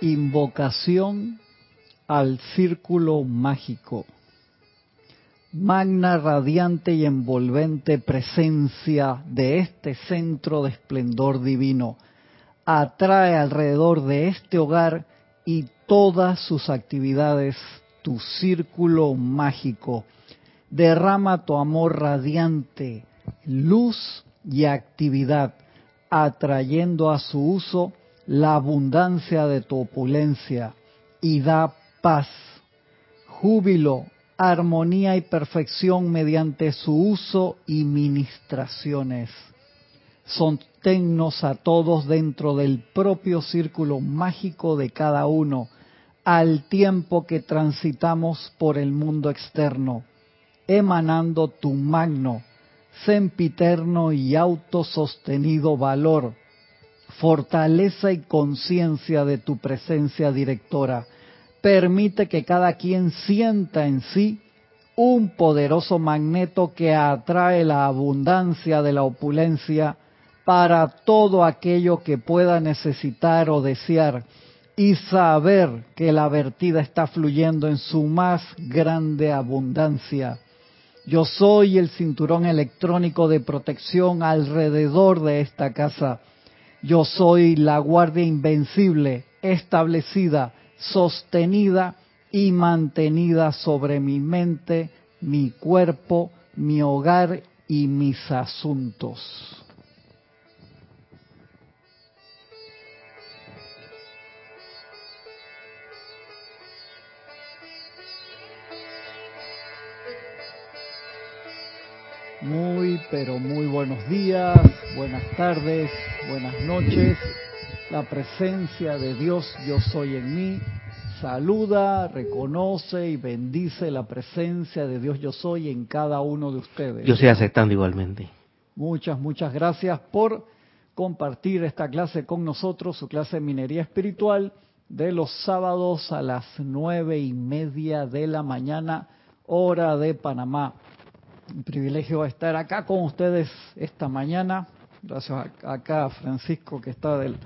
Invocación al círculo mágico. Magna, radiante y envolvente presencia de este centro de esplendor divino atrae alrededor de este hogar y todas sus actividades tu círculo mágico. Derrama tu amor radiante, luz y actividad, atrayendo a su uso la abundancia de tu opulencia y da paz, júbilo, armonía y perfección mediante su uso y ministraciones. Sosténnos a todos dentro del propio círculo mágico de cada uno, al tiempo que transitamos por el mundo externo, emanando tu magno, sempiterno y autosostenido valor, fortaleza y conciencia de tu presencia directora. Permite que cada quien sienta en sí un poderoso magneto que atrae la abundancia de la opulencia para todo aquello que pueda necesitar o desear y saber que la vertida está fluyendo en su más grande abundancia. Yo soy el cinturón electrónico de protección alrededor de esta casa yo soy la guardia invencible, establecida, sostenida y mantenida sobre mi mente, mi cuerpo, mi hogar y mis asuntos. Muy, pero muy buenos días, buenas tardes, buenas noches. La presencia de Dios, yo soy en mí, saluda, reconoce y bendice la presencia de Dios, yo soy en cada uno de ustedes. Yo estoy aceptando igualmente. Muchas, muchas gracias por compartir esta clase con nosotros, su clase de minería espiritual de los sábados a las nueve y media de la mañana, hora de Panamá un privilegio estar acá con ustedes esta mañana. Gracias a, acá Francisco que está del,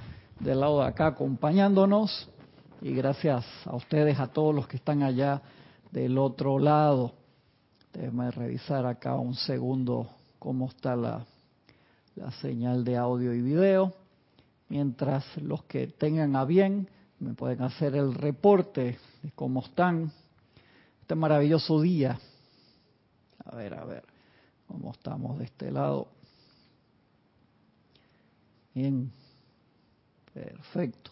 del lado de acá acompañándonos y gracias a ustedes, a todos los que están allá del otro lado. Déjenme revisar acá un segundo cómo está la, la señal de audio y video. Mientras los que tengan a bien me pueden hacer el reporte de cómo están este maravilloso día a ver, a ver, cómo estamos de este lado. Bien, perfecto.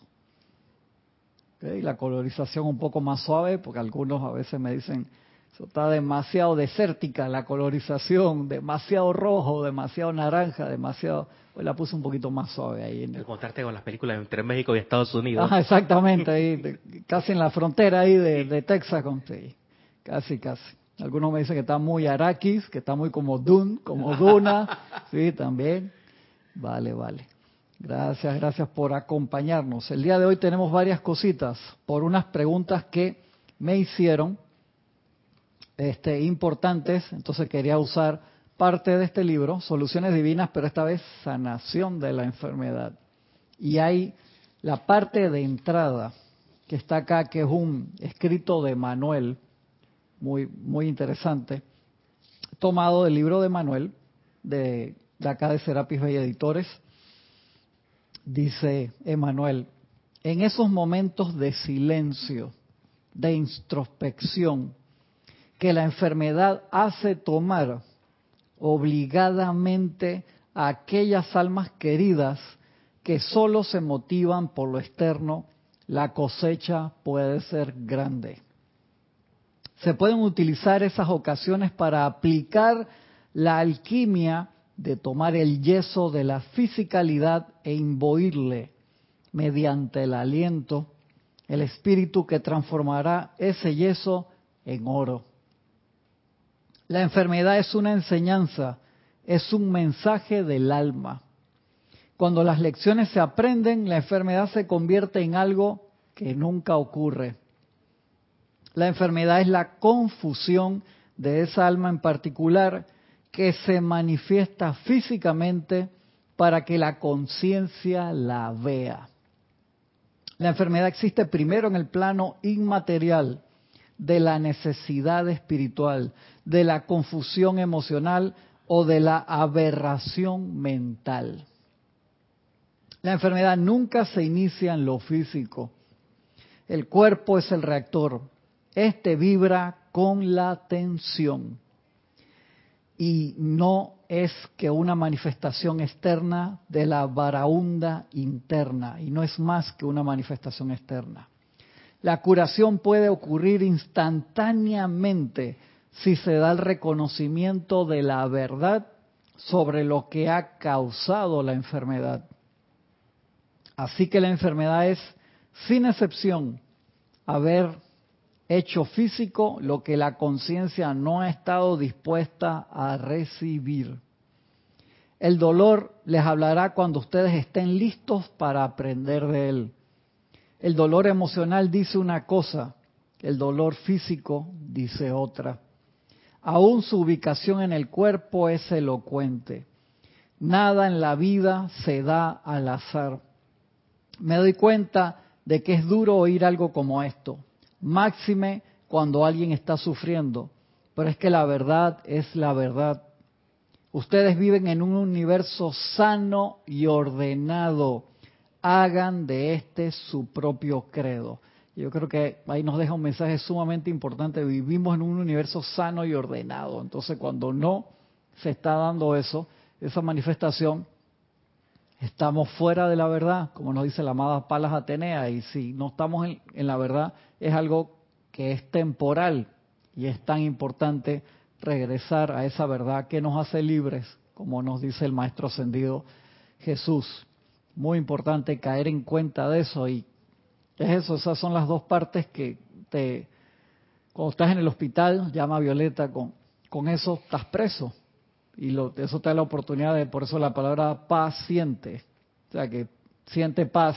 Okay, la colorización un poco más suave, porque algunos a veces me dicen, eso está demasiado desértica la colorización, demasiado rojo, demasiado naranja, demasiado... Pues la puse un poquito más suave ahí. En el... con las películas entre México y Estados Unidos. Ah, exactamente, ahí, casi en la frontera ahí de, de Texas, con, sí, casi, casi. Algunos me dicen que está muy Araquis, que está muy como Dun, como Duna. Sí, también. Vale, vale. Gracias, gracias por acompañarnos. El día de hoy tenemos varias cositas por unas preguntas que me hicieron este, importantes. Entonces quería usar parte de este libro, Soluciones Divinas, pero esta vez sanación de la enfermedad. Y hay la parte de entrada que está acá, que es un escrito de Manuel muy, muy interesante, tomado del libro de Manuel, de, de acá de Serapis Bay Editores. Dice Emanuel, en esos momentos de silencio, de introspección, que la enfermedad hace tomar obligadamente a aquellas almas queridas que solo se motivan por lo externo, la cosecha puede ser grande se pueden utilizar esas ocasiones para aplicar la alquimia de tomar el yeso de la fisicalidad e imbuirle mediante el aliento el espíritu que transformará ese yeso en oro. La enfermedad es una enseñanza, es un mensaje del alma. Cuando las lecciones se aprenden, la enfermedad se convierte en algo que nunca ocurre. La enfermedad es la confusión de esa alma en particular que se manifiesta físicamente para que la conciencia la vea. La enfermedad existe primero en el plano inmaterial de la necesidad espiritual, de la confusión emocional o de la aberración mental. La enfermedad nunca se inicia en lo físico. El cuerpo es el reactor. Este vibra con la tensión. Y no es que una manifestación externa de la varaunda interna. Y no es más que una manifestación externa. La curación puede ocurrir instantáneamente si se da el reconocimiento de la verdad sobre lo que ha causado la enfermedad. Así que la enfermedad es, sin excepción, haber hecho físico lo que la conciencia no ha estado dispuesta a recibir. El dolor les hablará cuando ustedes estén listos para aprender de él. El dolor emocional dice una cosa, el dolor físico dice otra. Aún su ubicación en el cuerpo es elocuente. Nada en la vida se da al azar me doy cuenta de que es duro oír algo como esto, máxime cuando alguien está sufriendo, pero es que la verdad es la verdad. Ustedes viven en un universo sano y ordenado. Hagan de este su propio credo. Yo creo que ahí nos deja un mensaje sumamente importante. Vivimos en un universo sano y ordenado. Entonces, cuando no se está dando eso, esa manifestación, estamos fuera de la verdad, como nos dice la amada Palas Atenea, y si no estamos en, la verdad, es algo que es temporal y es tan importante regresar a esa verdad que nos hace libres, como nos dice el Maestro Ascendido Jesús. Muy importante caer en cuenta de eso y es eso, esas son las dos partes que te, cuando estás en el hospital, llama a Violeta, con, con eso estás preso, y lo, eso te da la oportunidad de, por eso la palabra paciente, o sea, que siente paz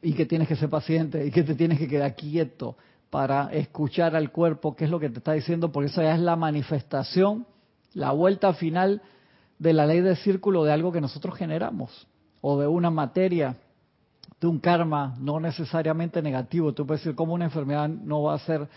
y que tienes que ser paciente y que te tienes que quedar quieto para escuchar al cuerpo qué es lo que te está diciendo, porque esa ya es la manifestación, la vuelta final de la ley del círculo de algo que nosotros generamos o de una materia, de un karma no necesariamente negativo. Tú puedes decir cómo una enfermedad no va a ser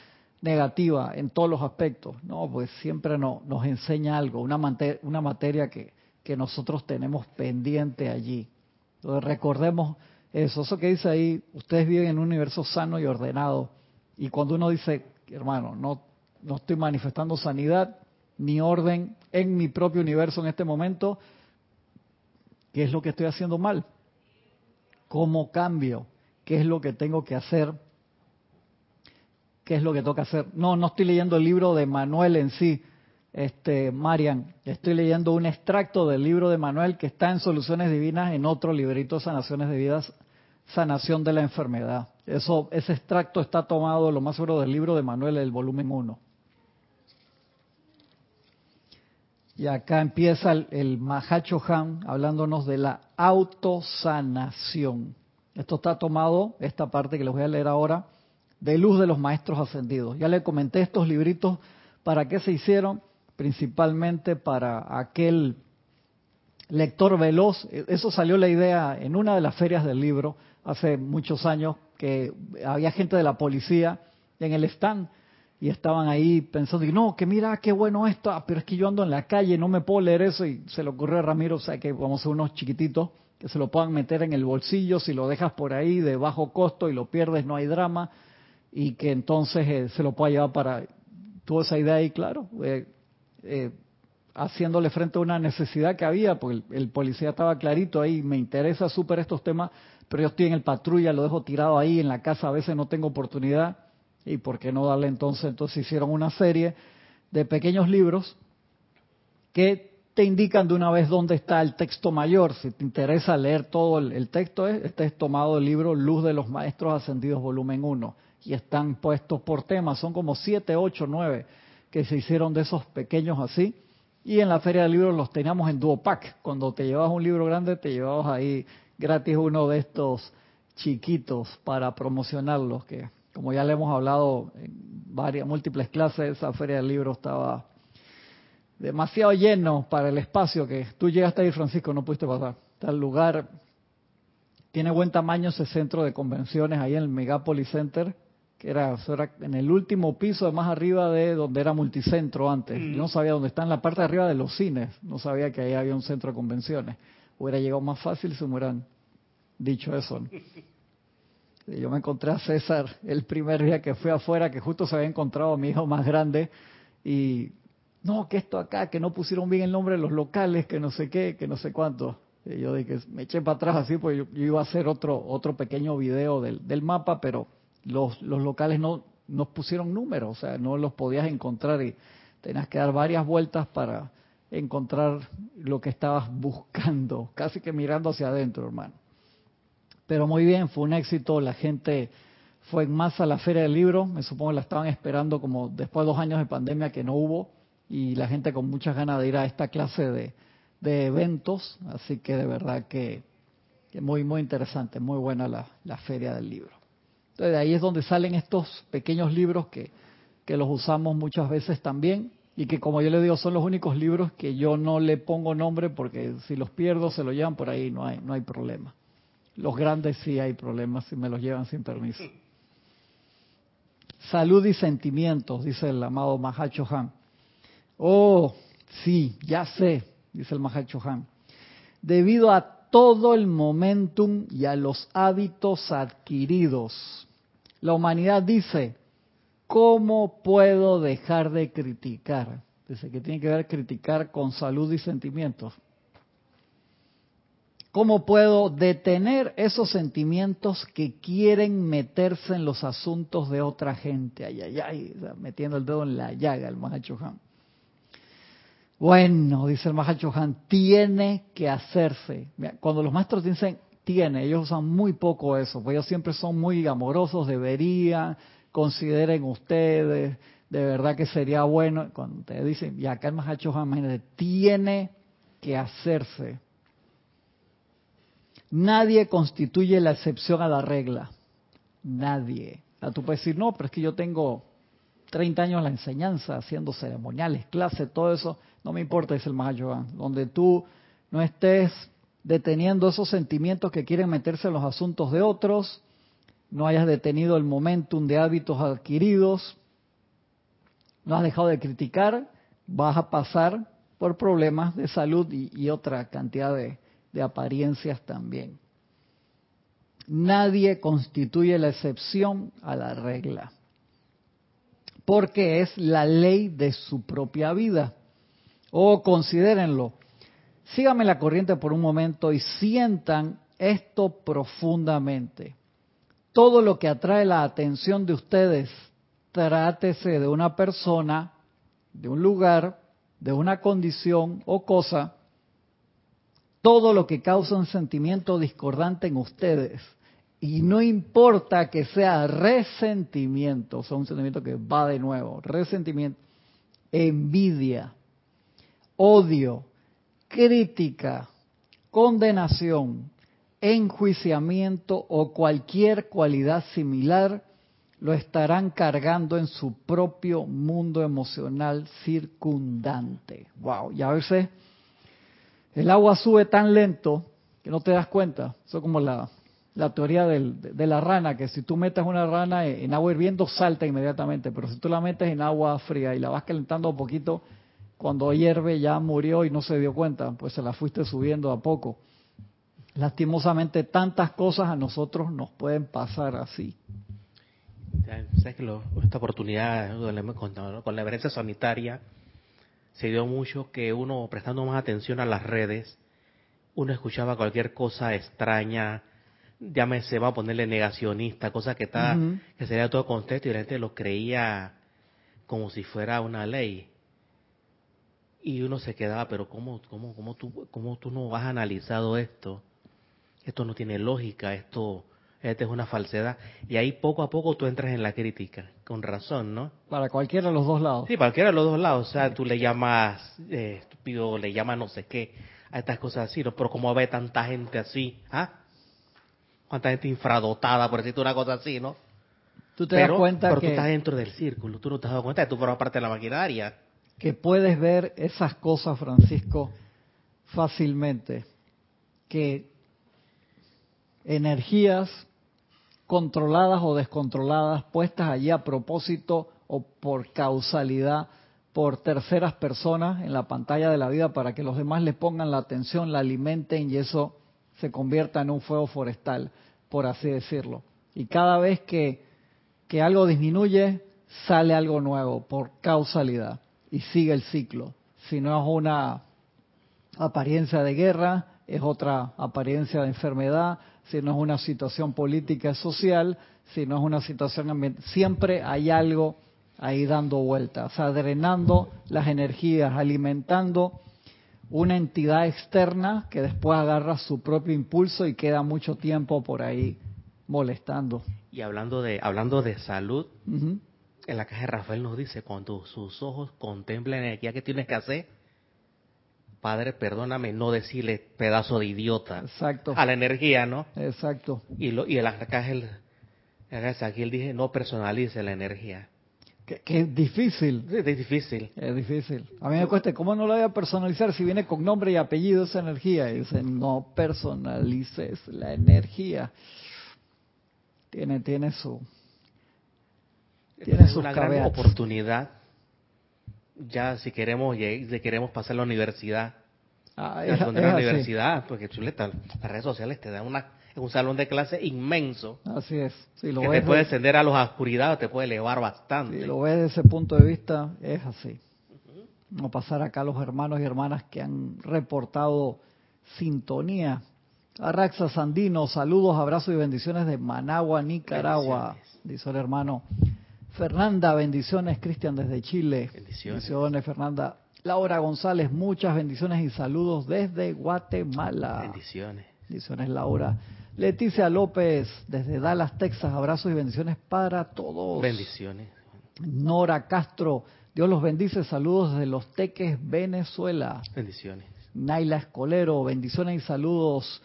negativa en todos los aspectos. No, pues siempre no, nos enseña algo, una, una materia que, que nosotros tenemos pendiente allí. Entonces recordemos eso, eso que dice ahí, ustedes viven en un universo sano y ordenado. Y cuando uno dice, hermano, no, no estoy manifestando sanidad ni orden en mi propio universo en este momento, ¿qué es lo que estoy haciendo mal? ¿Cómo cambio? ¿Qué es lo que tengo que hacer qué es lo que toca hacer. No, no estoy leyendo el libro de Manuel en sí, este, Marian. Estoy leyendo un extracto del libro de Manuel que está en Soluciones Divinas en otro librito, Sanaciones de Vidas, Sanación de la Enfermedad. Eso, ese extracto está tomado, lo más seguro, del libro de Manuel, el volumen 1. Y acá empieza el, el Mahacho Han hablándonos de la autosanación. Esto está tomado, esta parte que les voy a leer ahora, de luz de los maestros ascendidos. Ya le comenté estos libritos para qué se hicieron, principalmente para aquel lector veloz. Eso salió la idea en una de las ferias del libro hace muchos años, que había gente de la policía en el stand y estaban ahí pensando, no, que mira, qué bueno esto, ah, pero es que yo ando en la calle, no me puedo leer eso y se le ocurrió a Ramiro, o sea que vamos a ser unos chiquititos que se lo puedan meter en el bolsillo, si lo dejas por ahí de bajo costo y lo pierdes, no hay drama y que entonces eh, se lo pueda llevar para... Tuvo esa idea ahí, claro, eh, eh, haciéndole frente a una necesidad que había, porque el, policía estaba clarito ahí, me interesa súper estos temas, pero yo estoy en el patrulla, lo dejo tirado ahí en la casa, a veces no tengo oportunidad, y por qué no darle entonces, entonces hicieron una serie de pequeños libros que te indican de una vez dónde está el texto mayor. Si te interesa leer todo el, el texto, este es tomado del libro Luz de los Maestros Ascendidos, volumen 1 y están puestos por temas. Son como siete, ocho, nueve que se hicieron de esos pequeños así. Y en la Feria de Libros los teníamos en Duopac. Cuando te llevabas un libro grande, te llevabas ahí gratis uno de estos chiquitos para promocionarlos, que como ya le hemos hablado en varias, múltiples clases, esa Feria del Libro estaba demasiado lleno para el espacio que tú llegaste ahí, Francisco, no pudiste pasar. El lugar tiene buen tamaño ese centro de convenciones ahí en el Megapolis Center, que era, en el último piso más arriba de donde era multicentro antes. Yo no sabía dónde está, en la parte de arriba de los cines. No sabía que ahí había un centro de convenciones. Hubiera llegado más fácil si me hubieran dicho eso. Yo me encontré a César el primer día que fui afuera, que justo se había encontrado a mi hijo más grande, y no, que esto acá, que no pusieron bien el nombre de los locales, que no sé qué, que no sé cuánto. Y yo dije, me eché para atrás así, pues yo, iba a hacer otro otro pequeño video del, del mapa, pero los, los locales no nos pusieron números, o sea, no los podías encontrar y tenías que dar varias vueltas para encontrar lo que estabas buscando, casi que mirando hacia adentro, hermano. Pero muy bien, fue un éxito, la gente fue en masa a la feria del libro, me supongo que la estaban esperando como después de dos años de pandemia que no hubo, y la gente con muchas ganas de ir a esta clase de, eventos, así que de verdad que, muy, muy interesante, muy buena la, la, feria del libro. Entonces de ahí es donde salen estos pequeños libros que, que los usamos muchas veces también y que como yo le digo son los únicos libros que yo no le pongo nombre porque si los pierdo se los llevan por ahí, no hay, no hay problema. Los grandes sí hay problemas si me los llevan sin permiso. Salud y sentimientos, dice el amado Mahacho Han. Oh, sí, ya sé, dice el Mahacho Han. Debido a todo el momentum y a los hábitos adquiridos, la humanidad dice, ¿cómo puedo dejar de criticar? Dice que tiene que ver criticar con salud y sentimientos. ¿Cómo puedo detener esos sentimientos que quieren meterse en los asuntos de otra gente? Ay, ay, ay, metiendo el dedo en la llaga el Mahacho Han. Bueno, dice el Mahacho Han, tiene que hacerse. Cuando los maestros dicen tiene, ellos usan muy poco eso, porque ellos siempre son muy amorosos, deberían, consideren ustedes, de verdad que sería bueno. Cuando te dicen, y acá el Mahacho imagínate, tiene que hacerse. Nadie constituye la excepción a la regla. Nadie. tú puedes decir, no, pero es que yo tengo 30 años la enseñanza, haciendo ceremoniales, clases, todo eso. No me importa, dice el Mahayogan. Donde tú no estés deteniendo esos sentimientos que quieren meterse en los asuntos de otros, no hayas detenido el momentum de hábitos adquiridos, no has dejado de criticar, vas a pasar por problemas de salud y otra cantidad de, apariencias también. Nadie constituye la excepción a la regla, porque es la ley de su propia vida. O oh, considérenlo, síganme la corriente por un momento y sientan esto profundamente. Todo lo que atrae la atención de ustedes, trátese de una persona, de un lugar, de una condición o cosa, todo lo que causa un sentimiento discordante en ustedes. Y no importa que sea resentimiento, o sea, un sentimiento que va de nuevo, resentimiento, envidia, odio, crítica, condenación, enjuiciamiento o cualquier cualidad similar, lo estarán cargando en su propio mundo emocional circundante. Wow, y a veces el agua sube tan lento que no te das cuenta. Eso es como la, teoría de la rana, que si tú metes una rana en agua hirviendo, salta inmediatamente. Pero si tú la metes en agua fría y la vas calentando un poquito, cuando hierve ya murió y no se dio cuenta, pues se la fuiste subiendo a poco. Lastimosamente, tantas cosas a nosotros nos pueden pasar así. ¿Sabes que esta oportunidad con la emergencia sanitaria se dio mucho que uno, prestando más atención a las redes, uno escuchaba cualquier cosa extraña, se va a ponerle negacionista, cosa que está, que sería todo contexto y la gente lo creía como si fuera una ley. Y uno se quedaba, pero ¿cómo, cómo, cómo, tú, cómo tú no has analizado esto? Esto no tiene lógica, esto esta es una falsedad. Y ahí poco a poco tú entras en la crítica, con razón, ¿no? Para cualquiera de los dos lados. Sí, para cualquiera de los dos lados. O sea, tú le llamas eh, estúpido, le llamas no sé qué, a estas cosas así, ¿no? Pero como ve tanta gente así, ¿ah? Cuánta gente infradotada, por decirte una cosa así, ¿no? Tú te das cuenta pero tú estás dentro del círculo, tú no te has dado cuenta de tú formas parte de la maquinaria. Que puedes ver esas cosas, Francisco, fácilmente. Que energías controladas o descontroladas, puestas allí a propósito o por causalidad por terceras personas en la pantalla de la vida para que los demás le pongan la atención, la alimenten y eso se convierta en un fuego forestal, por así decirlo. Y cada vez que, que algo disminuye, sale algo nuevo por causalidad y sigue el ciclo. Si no es una apariencia de guerra, es otra apariencia de enfermedad, si no es una situación política social, si no es una situación ambiental, siempre hay algo ahí dando vueltas, o sea, drenando las energías, alimentando una entidad externa que después agarra su propio impulso y queda mucho tiempo por ahí molestando. Y hablando de hablando de salud, en la caja de Rafael nos dice, cuando sus ojos contemplan la energía que tienes que hacer, Padre, perdóname no decirle pedazo de idiota Exacto. a la energía, ¿no? Exacto. Y, lo, y el arcángel, aquí él dice, no personalice la energía. Que, es difícil. es difícil. Es difícil. A mí me cuesta, ¿cómo no lo voy a personalizar si viene con nombre y apellido esa energía? Y dice, no personalices la energía. Tiene, tiene su... Tiene es una gran oportunidad. Ya si queremos si queremos pasar la universidad. Ah, es, la universidad porque chuleta las redes sociales te dan una un salón de clase inmenso. Así es que te puede descender a la oscuridad te puede elevar bastante. Si lo ves desde ese punto de vista es así. No pasar acá a los hermanos y hermanas que han reportado sintonía. Arraxa Sandino, saludos, abrazos y bendiciones de Managua, Nicaragua, dice el hermano Fernanda, bendiciones, Cristian desde Chile. Bendiciones. Fernanda. Laura González, muchas bendiciones y saludos desde Guatemala. Bendiciones. Bendiciones, Laura. Leticia López, desde Dallas, Texas, abrazos y bendiciones para todos. Bendiciones. Nora Castro, Dios los bendice, saludos desde Los Teques, Venezuela. Bendiciones. Naila Escolero, bendiciones y saludos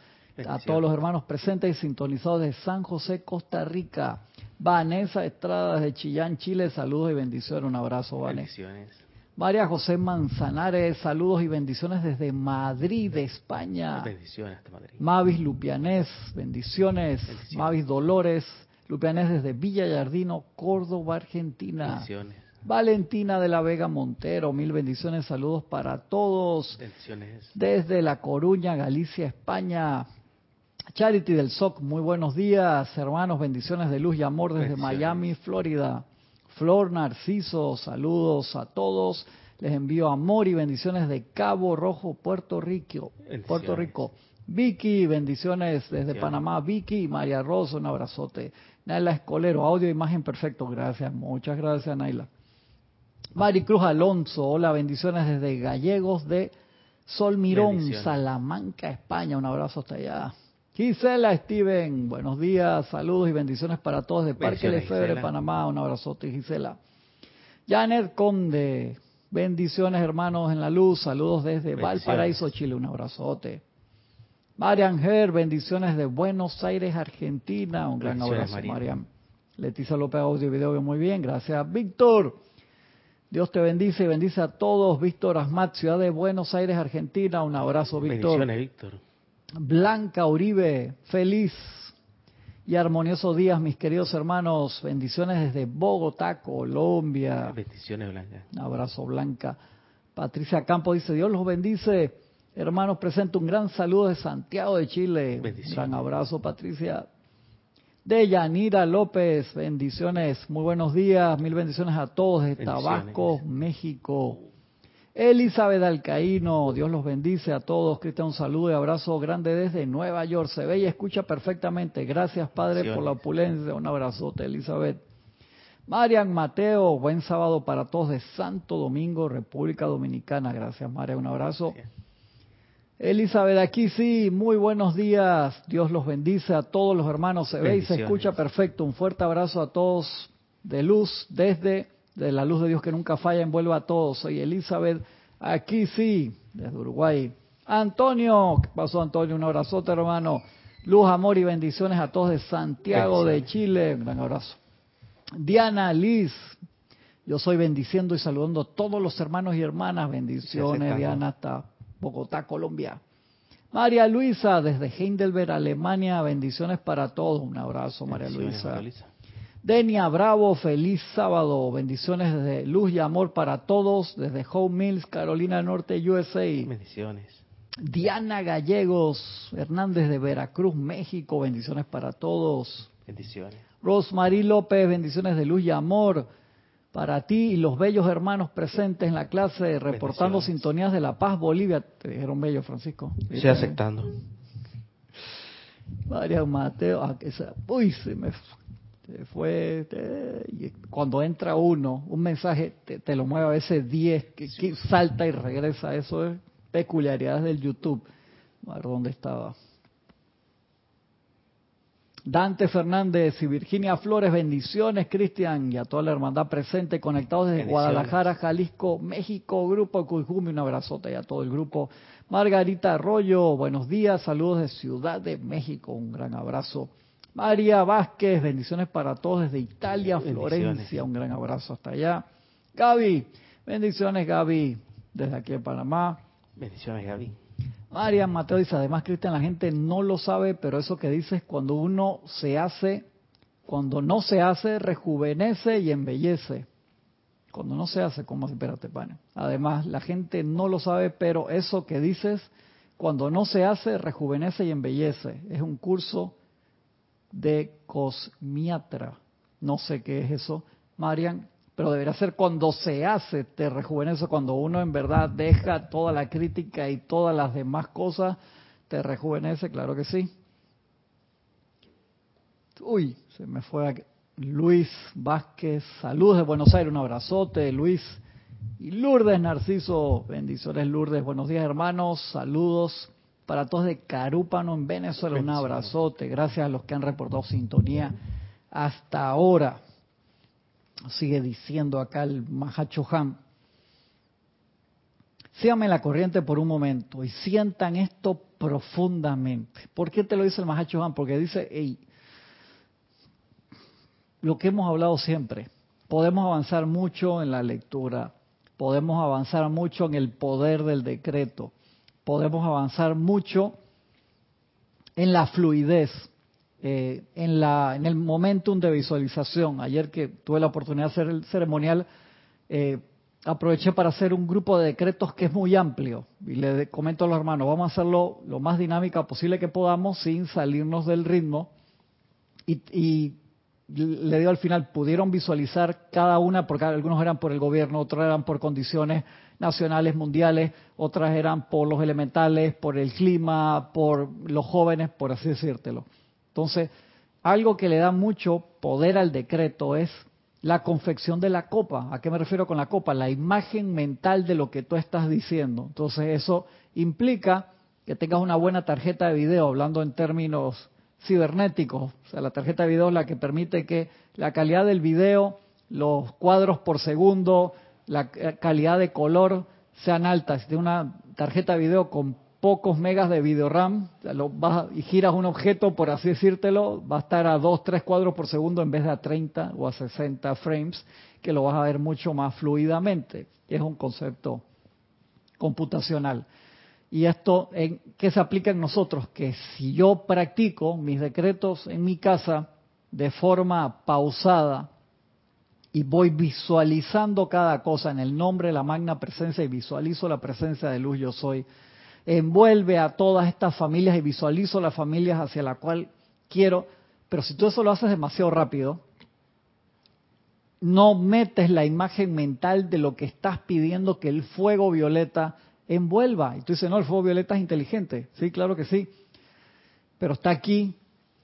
a todos los hermanos presentes y sintonizados de San José, Costa Rica. Vanessa Estrada de Chillán, Chile, saludos y bendiciones. Un abrazo, Vanessa. Bendiciones. María José Manzanares, saludos y bendiciones desde Madrid, España. Bendiciones hasta Madrid. Mavis Lupianés, bendiciones. Mavis Dolores, Lupianés desde Villa Yardino, Córdoba, Argentina. Bendiciones. Valentina de la Vega Montero, mil bendiciones, saludos para todos. Bendiciones. Desde La Coruña, Galicia, España. Charity del SOC, muy buenos días, hermanos, bendiciones de luz y amor desde Miami, Florida. Flor Narciso, saludos a todos. Les envío amor y bendiciones de Cabo Rojo, Puerto Rico. Puerto Rico. Vicky, bendiciones desde Panamá. Vicky y María Rosa, un abrazote. Naila Escolero, audio e imagen perfecto. Gracias, muchas gracias, Naila. Maricruz Alonso, hola, bendiciones desde Gallegos de Solmirón, Salamanca, España. Un abrazo hasta allá. Gisela Steven, buenos días, saludos y bendiciones para todos de Parque de Febre, Panamá. Un abrazote, Gisela. Janet Conde, bendiciones hermanos en la luz, saludos desde Valparaíso, Chile. Un abrazote. Marian Her, bendiciones de Buenos Aires, Argentina. Un gran abrazo, Marian. Leticia López, audio y video, muy bien. Gracias, Víctor. Dios te bendice y bendice a todos. Víctor Asmat, ciudad de Buenos Aires, Argentina. Un abrazo, Víctor. Bendiciones, Víctor. Blanca Uribe, feliz y armonioso días, mis queridos hermanos. Bendiciones desde Bogotá, Colombia. Bendiciones, Blanca. Un abrazo, Blanca. Patricia Campo dice, Dios los bendice. Hermanos, presento un gran saludo de Santiago de Chile. Bendiciones. gran abrazo, Patricia. De Yanira López, bendiciones. Muy buenos días, mil bendiciones a todos de Tabasco, México. Elizabeth Alcaíno, Dios los bendice a todos. Cristian, un saludo y abrazo grande desde Nueva York. Se ve y escucha perfectamente. Gracias, Padre, por la opulencia. Un abrazote, Elizabeth. Marian Mateo, buen sábado para todos de Santo Domingo, República Dominicana. Gracias, María. Un abrazo. Elizabeth, aquí sí, muy buenos días. Dios los bendice a todos los hermanos. Se ve y se escucha perfecto. Un fuerte abrazo a todos de luz desde de la luz de Dios que nunca falla, envuelva a todos. Soy Elizabeth, aquí sí, desde Uruguay. Antonio, ¿qué pasó Antonio? Un abrazote hermano. Luz, amor y bendiciones a todos de Santiago de Chile. Un gran abrazo. Diana Liz, yo soy bendiciendo y saludando a todos los hermanos y hermanas. Bendiciones, Diana, hasta Bogotá, Colombia. María Luisa, desde Heidelberg, Alemania, bendiciones para todos. Un abrazo, María Luisa. Denia Bravo, feliz sábado. Bendiciones desde luz y amor para todos, desde Home Mills, Carolina Norte, USA. Bendiciones. Diana Gallegos Hernández de Veracruz, México, bendiciones para todos. Bendiciones. Rosmarie López, bendiciones de luz y amor para ti y los bellos hermanos presentes en la clase reportando sintonías de La Paz, Bolivia. Te dijeron bello, Francisco. Estoy aceptando. María Mateo, ah, uy, se me fue. cuando entra uno, un mensaje te, lo mueve a veces 10, que, salta y regresa. Eso es peculiaridades del YouTube. A ver dónde estaba. Dante Fernández y Virginia Flores, bendiciones, Cristian, y a toda la hermandad presente, conectados desde Guadalajara, Jalisco, México, Grupo Cujumi, un abrazote y a todo el grupo. Margarita Arroyo, buenos días, saludos de Ciudad de México, un gran abrazo. María Vázquez, bendiciones para todos desde Italia, Florencia, un gran abrazo hasta allá. Gaby, bendiciones Gaby, desde aquí en Panamá. Bendiciones Gaby. María Mateo dice, además Cristian, la gente no lo sabe, pero eso que dices, cuando uno se hace, cuando no se hace, rejuvenece y embellece. Cuando no se hace, ¿cómo se espérate, pane? Además, la gente no lo sabe, pero eso que dices, cuando no se hace, rejuvenece y embellece. Es un curso de cosmiatra. No sé qué es eso, Marian, pero debería ser cuando se hace, te rejuvenece, cuando uno en verdad deja toda la crítica y todas las demás cosas, te rejuvenece, claro que sí. Uy, se me fue Luis Vázquez, saludos de Buenos Aires, un abrazote, Luis. Y Lourdes Narciso, bendiciones Lourdes, buenos días hermanos, saludos para todos de Carúpano en Venezuela, un abrazote, gracias a los que han reportado sintonía hasta ahora sigue diciendo acá el Mahacho Han. Síganme la corriente por un momento y sientan esto profundamente. ¿Por qué te lo dice el Mahacho Han? Porque dice, hey, lo que hemos hablado siempre, podemos avanzar mucho en la lectura, podemos avanzar mucho en el poder del decreto, podemos avanzar mucho en la fluidez, eh, en, la, en el momentum de visualización. Ayer que tuve la oportunidad de hacer el ceremonial, eh, aproveché para hacer un grupo de decretos que es muy amplio. Y le comento a los hermanos, vamos a hacerlo lo más dinámica posible que podamos sin salirnos del ritmo. Y, y le digo al final, pudieron visualizar cada una, porque algunos eran por el gobierno, otros eran por condiciones nacionales, mundiales, otras eran por los elementales, por el clima, por los jóvenes, por así decírtelo. Entonces, algo que le da mucho poder al decreto es la confección de la copa. ¿A qué me refiero con la copa? La imagen mental de lo que tú estás diciendo. Entonces, eso implica que tengas una buena tarjeta de video, hablando en términos cibernéticos. O sea, la tarjeta de video es la que permite que la calidad del video, los cuadros por segundo, la calidad de color sean altas. Si tienes una tarjeta de video con pocos megas de video RAM, y giras un objeto, por así decírtelo, va a estar a 2, 3 cuadros por segundo en vez de a 30 o a 60 frames, que lo vas a ver mucho más fluidamente. Es un concepto computacional. Y esto, ¿en qué se aplica en nosotros? Que si yo practico mis decretos en mi casa de forma pausada y voy visualizando cada cosa en el nombre de la magna presencia y visualizo la presencia de luz yo soy, envuelve a todas estas familias y visualizo las familias hacia la cual quiero, pero si tú eso lo haces demasiado rápido, no metes la imagen mental de lo que estás pidiendo que el fuego violeta envuelva. Y tú dices, no, el fuego violeta es inteligente. Sí, claro que sí. Pero está aquí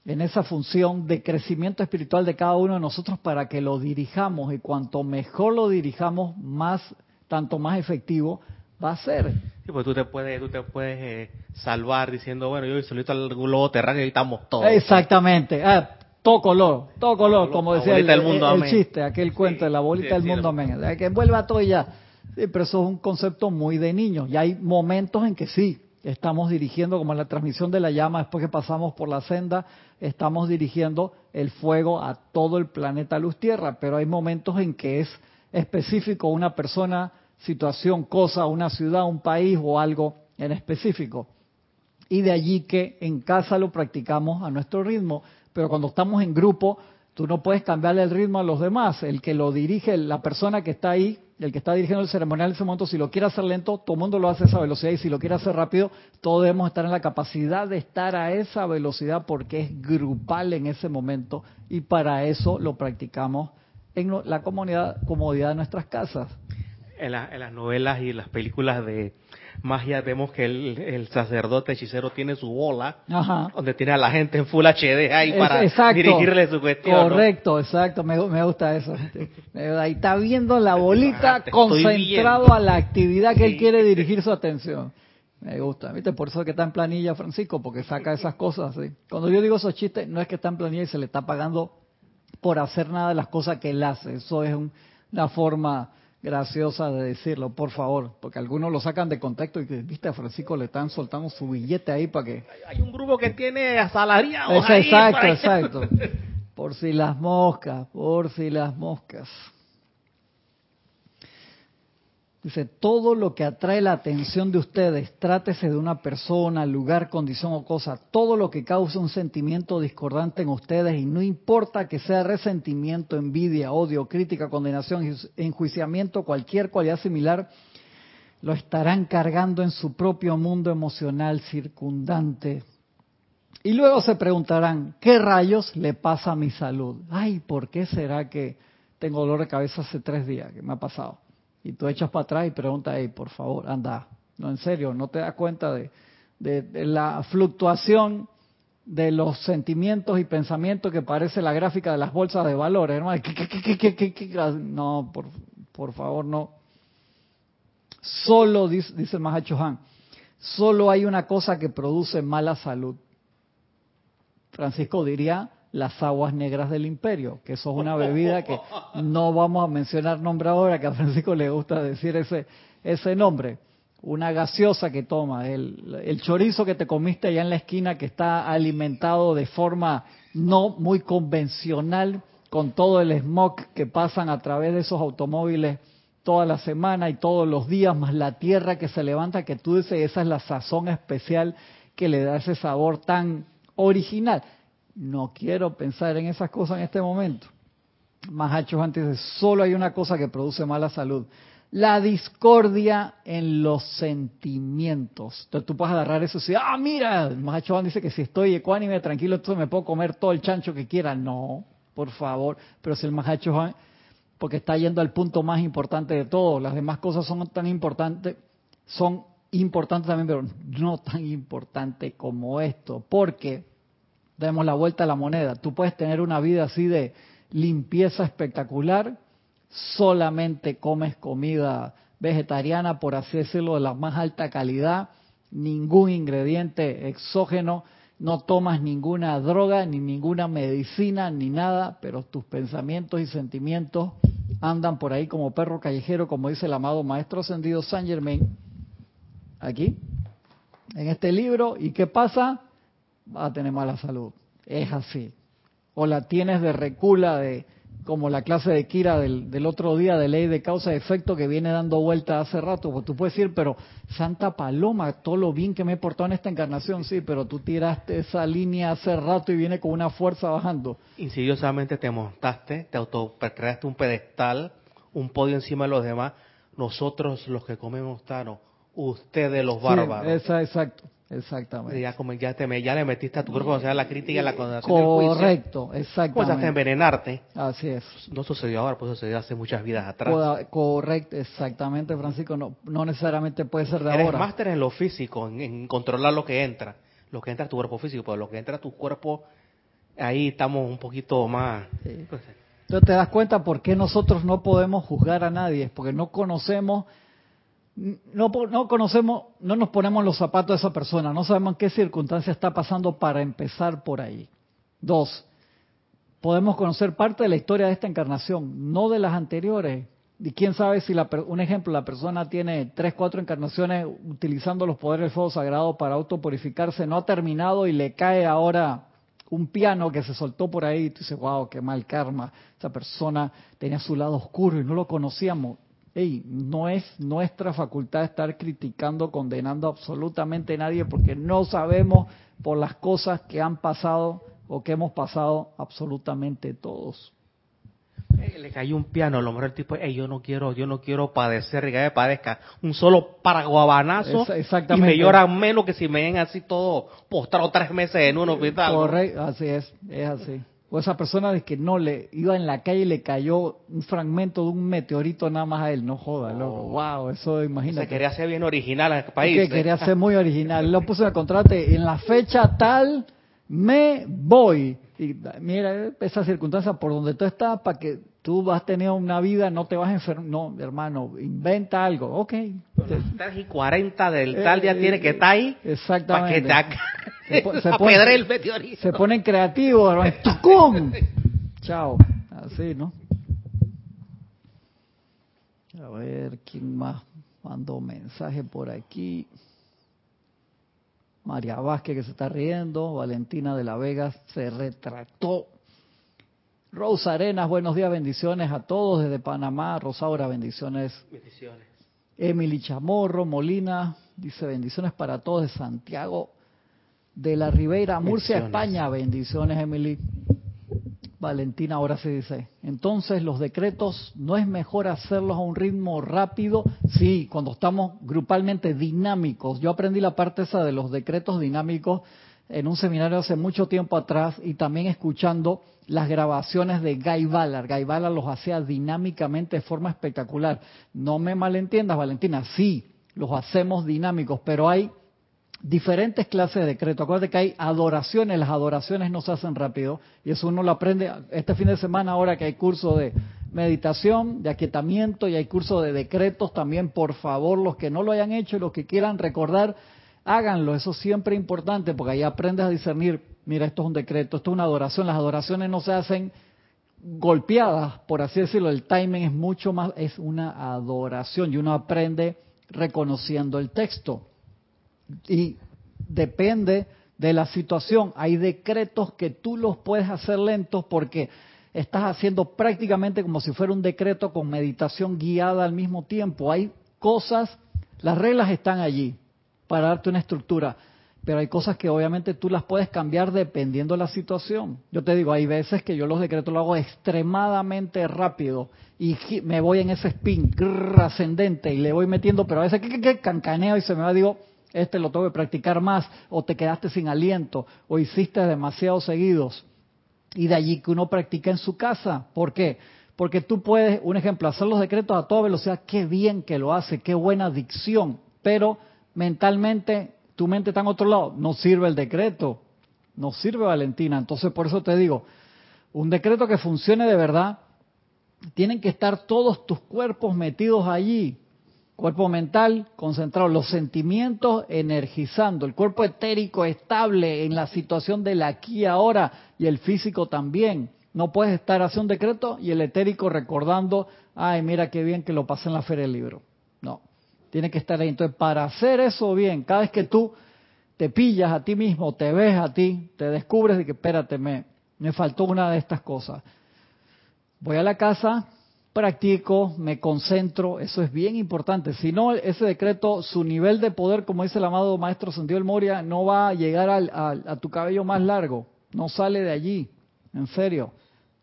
en esa función de crecimiento espiritual de cada uno de nosotros para que lo dirijamos. Y cuanto mejor lo dirijamos, más, tanto más efectivo va a ser. Sí, pues tú te puedes, tú te puedes eh, salvar diciendo, bueno, yo solito al globo terráqueo y estamos todos. Exactamente. Ah, todo color, todo color, como decía el, mundo, el, chiste, aquel cuento de la bolita del mundo, amén. Que envuelva todo y ya. Sí, pero eso es un concepto muy de niño. Y hay momentos en que sí, estamos dirigiendo, como en la transmisión de la llama, después que pasamos por la senda, estamos dirigiendo el fuego a todo el planeta Luz Tierra. Pero hay momentos en que es específico una persona situación, cosa, una ciudad, un país o algo en específico. Y de allí que en casa lo practicamos a nuestro ritmo, pero cuando estamos en grupo, tú no puedes cambiarle el ritmo a los demás. El que lo dirige, la persona que está ahí, el que está dirigiendo el ceremonial en ese momento, si lo quiere hacer lento, todo el mundo lo hace a esa velocidad y si lo quiere hacer rápido, todos debemos estar en la capacidad de estar a esa velocidad porque es grupal en ese momento y para eso lo practicamos en la comunidad, comodidad de nuestras casas. En, en las novelas y las películas de magia vemos que el, sacerdote hechicero tiene su bola, donde tiene a la gente en Full HD ahí para dirigirle su cuestión. Correcto, exacto, me, gusta eso. Ahí está viendo la bolita concentrado a la actividad que él quiere dirigir su atención. Me gusta, ¿viste? Por eso es que está en planilla Francisco, porque saca esas cosas. ¿sí? Cuando yo digo esos chistes, no es que está en planilla y se le está pagando por hacer nada de las cosas que él hace. Eso es una forma graciosa de decirlo, por favor, porque algunos lo sacan de contexto y que, viste, a Francisco le están soltando su billete ahí para que... Hay un grupo que tiene asalariados. exacto, exacto. Por si las moscas, por si las moscas. Dice, todo lo que atrae la atención de ustedes, trátese de una persona, lugar, condición o cosa, todo lo que causa un sentimiento discordante en ustedes y no importa que sea resentimiento, envidia, odio, crítica, condenación, enjuiciamiento, cualquier cualidad similar, lo estarán cargando en su propio mundo emocional circundante. Y luego se preguntarán, ¿qué rayos le pasa a mi salud? Ay, ¿por qué será que tengo dolor de cabeza hace tres días? que me ha pasado? Y tú echas para atrás y preguntas, hey, por favor, anda, no, en serio, no te das cuenta de, la fluctuación de los sentimientos y pensamientos que parece la gráfica de las bolsas de valores, hermano. No, por, favor, no. Solo, dice, dice Mahacho Han, solo hay una cosa que produce mala salud. Francisco diría las aguas negras del imperio, que eso es una bebida que no vamos a mencionar nombre ahora, que a Francisco le gusta decir ese, ese nombre. Una gaseosa que toma, el, el chorizo que te comiste allá en la esquina que está alimentado de forma no muy convencional, con todo el smog que pasan a través de esos automóviles toda la semana y todos los días, más la tierra que se levanta, que tú dices, esa es la sazón especial que le da ese sabor tan original no quiero pensar en esas cosas en este momento. Mahacho antes de solo hay una cosa que produce mala salud. La discordia en los sentimientos. Entonces tú puedes agarrar eso y decir, ah, mira, Mahacho dice que si estoy ecuánime, tranquilo, entonces me puedo comer todo el chancho que quiera. No, por favor. Pero si el Mahacho porque está yendo al punto más importante de todo, las demás cosas son tan importantes, son importantes también, pero no tan importantes como esto. Porque demos la vuelta a la moneda. Tú puedes tener una vida así de limpieza espectacular, solamente comes comida vegetariana, por así decirlo, de la más alta calidad, ningún ingrediente exógeno, no tomas ninguna droga, ni ninguna medicina, ni nada, pero tus pensamientos y sentimientos andan por ahí como perro callejero, como dice el amado Maestro Ascendido Saint Germain, aquí, en este libro. ¿Y qué pasa? Va a tener mala salud. Es así. O la tienes de recula, de como la clase de Kira del, otro día de ley de causa y efecto que viene dando vuelta hace rato. Pues tú puedes decir, pero Santa Paloma, todo lo bien que me he portado en esta encarnación, sí, pero tú tiraste esa línea hace rato y viene con una fuerza bajando. Insidiosamente te montaste, te auto creaste un pedestal, un podio encima de los demás. Nosotros los que comemos tano, ustedes los bárbaros. Sí, esa, exacto. Exactamente. Ya, como ya, te ya le metiste a tu cuerpo, o sea, la crítica y la condenación Correcto, exactamente. Pues hasta envenenarte. Así es. No sucedió ahora, pues sucedió hace muchas vidas atrás. correcto, exactamente, Francisco. No, no necesariamente puede ser de Eres ahora. máster en lo físico, en, controlar lo que entra. Lo que entra a tu cuerpo físico, pero lo que entra a tu cuerpo, ahí estamos un poquito más... Pues, Entonces te das cuenta por qué nosotros no podemos juzgar a nadie, porque no conocemos no, no conocemos, no nos ponemos los zapatos de esa persona, no sabemos en qué circunstancia está pasando para empezar por ahí. Dos, podemos conocer parte de la historia de esta encarnación, no de las anteriores. Y quién sabe si, la, un ejemplo, la persona tiene tres, cuatro encarnaciones utilizando los poderes del fuego sagrado para autopurificarse, no ha terminado y le cae ahora un piano que se soltó por ahí. Y tú dices, wow, qué mal karma. Esa persona tenía su lado oscuro y no lo conocíamos Ey, no es nuestra facultad estar criticando, condenando absolutamente a nadie porque no sabemos por las cosas que han pasado o que hemos pasado absolutamente todos. le cayó un piano, a lo mejor el tipo, Ey, yo no quiero, yo no quiero padecer, que me padezca un solo paraguabanazo y me lloran menos que si me ven así todo postrado tres meses en un hospital. Correcto, así es, es así. O esa persona de que no le iba en la calle y le cayó un fragmento de un meteorito nada más a él, no joda, loco. Wow, eso imagínate. Se quería ser bien original en el país. Que quería ser muy original. Lo puso en el contrato en la fecha tal me voy. Y mira, esa circunstancia por donde tú estás, para que tú vas a tener una vida, no te vas a enfermar. No, hermano, inventa algo. Ok. 3 y 40 del tal día tiene que estar ahí. Exactamente. Para que te se, pone, el meteorito. Se ponen creativos, hermano. ¡Tucum! Chao. Así, ¿no? A ver, ¿quién más mandó mensaje por aquí? María Vázquez que se está riendo, Valentina de la Vega se retractó. Rosa Arenas, buenos días, bendiciones a todos desde Panamá. Rosaura, bendiciones. Bendiciones. Emily Chamorro, Molina, dice bendiciones para todos de Santiago de la Ribeira, Murcia, España. Bendiciones, Emily. Valentina ahora se dice. Entonces, los decretos, ¿no es mejor hacerlos a un ritmo rápido? Sí, cuando estamos grupalmente dinámicos. Yo aprendí la parte esa de los decretos dinámicos en un seminario hace mucho tiempo atrás y también escuchando las grabaciones de Guy Ballard. Guy Ballard los hacía dinámicamente de forma espectacular. No me malentiendas, Valentina, sí, los hacemos dinámicos, pero hay diferentes clases de decreto. Acuérdate que hay adoraciones, las adoraciones no se hacen rápido y eso uno lo aprende este fin de semana ahora que hay curso de meditación, de aquietamiento y hay curso de decretos también, por favor, los que no lo hayan hecho y los que quieran recordar, háganlo, eso siempre es importante porque ahí aprendes a discernir, mira, esto es un decreto, esto es una adoración, las adoraciones no se hacen golpeadas, por así decirlo, el timing es mucho más, es una adoración y uno aprende reconociendo el texto y depende de la situación. Hay decretos que tú los puedes hacer lentos porque estás haciendo prácticamente como si fuera un decreto con meditación guiada al mismo tiempo. Hay cosas, las reglas están allí para darte una estructura, pero hay cosas que obviamente tú las puedes cambiar dependiendo de la situación. Yo te digo, hay veces que yo los decretos los hago extremadamente rápido y me voy en ese spin ascendente y le voy metiendo, pero a veces que, cancaneo y se me va, digo, este lo tengo que practicar más, o te quedaste sin aliento, o hiciste demasiados seguidos. Y de allí que uno practica en su casa. ¿Por qué? Porque tú puedes, un ejemplo, hacer los decretos a toda velocidad, qué bien que lo hace, qué buena dicción, pero mentalmente tu mente está en otro lado, no sirve el decreto, no sirve Valentina. Entonces por eso te digo, un decreto que funcione de verdad, tienen que estar todos tus cuerpos metidos allí, Cuerpo mental concentrado, los sentimientos energizando, el cuerpo etérico estable en la situación del aquí y ahora y el físico también. No puedes estar haciendo un decreto y el etérico recordando, ay, mira qué bien que lo pasé en la feria del libro. No, tiene que estar ahí. Entonces, para hacer eso bien, cada vez que tú te pillas a ti mismo, te ves a ti, te descubres de que, espérate, me, me faltó una de estas cosas. Voy a la casa, practico, me concentro, eso es bien importante. Si no, ese decreto, su nivel de poder, como dice el amado maestro Santiago del Moria, no va a llegar a tu cabello más largo, no sale de allí, en serio,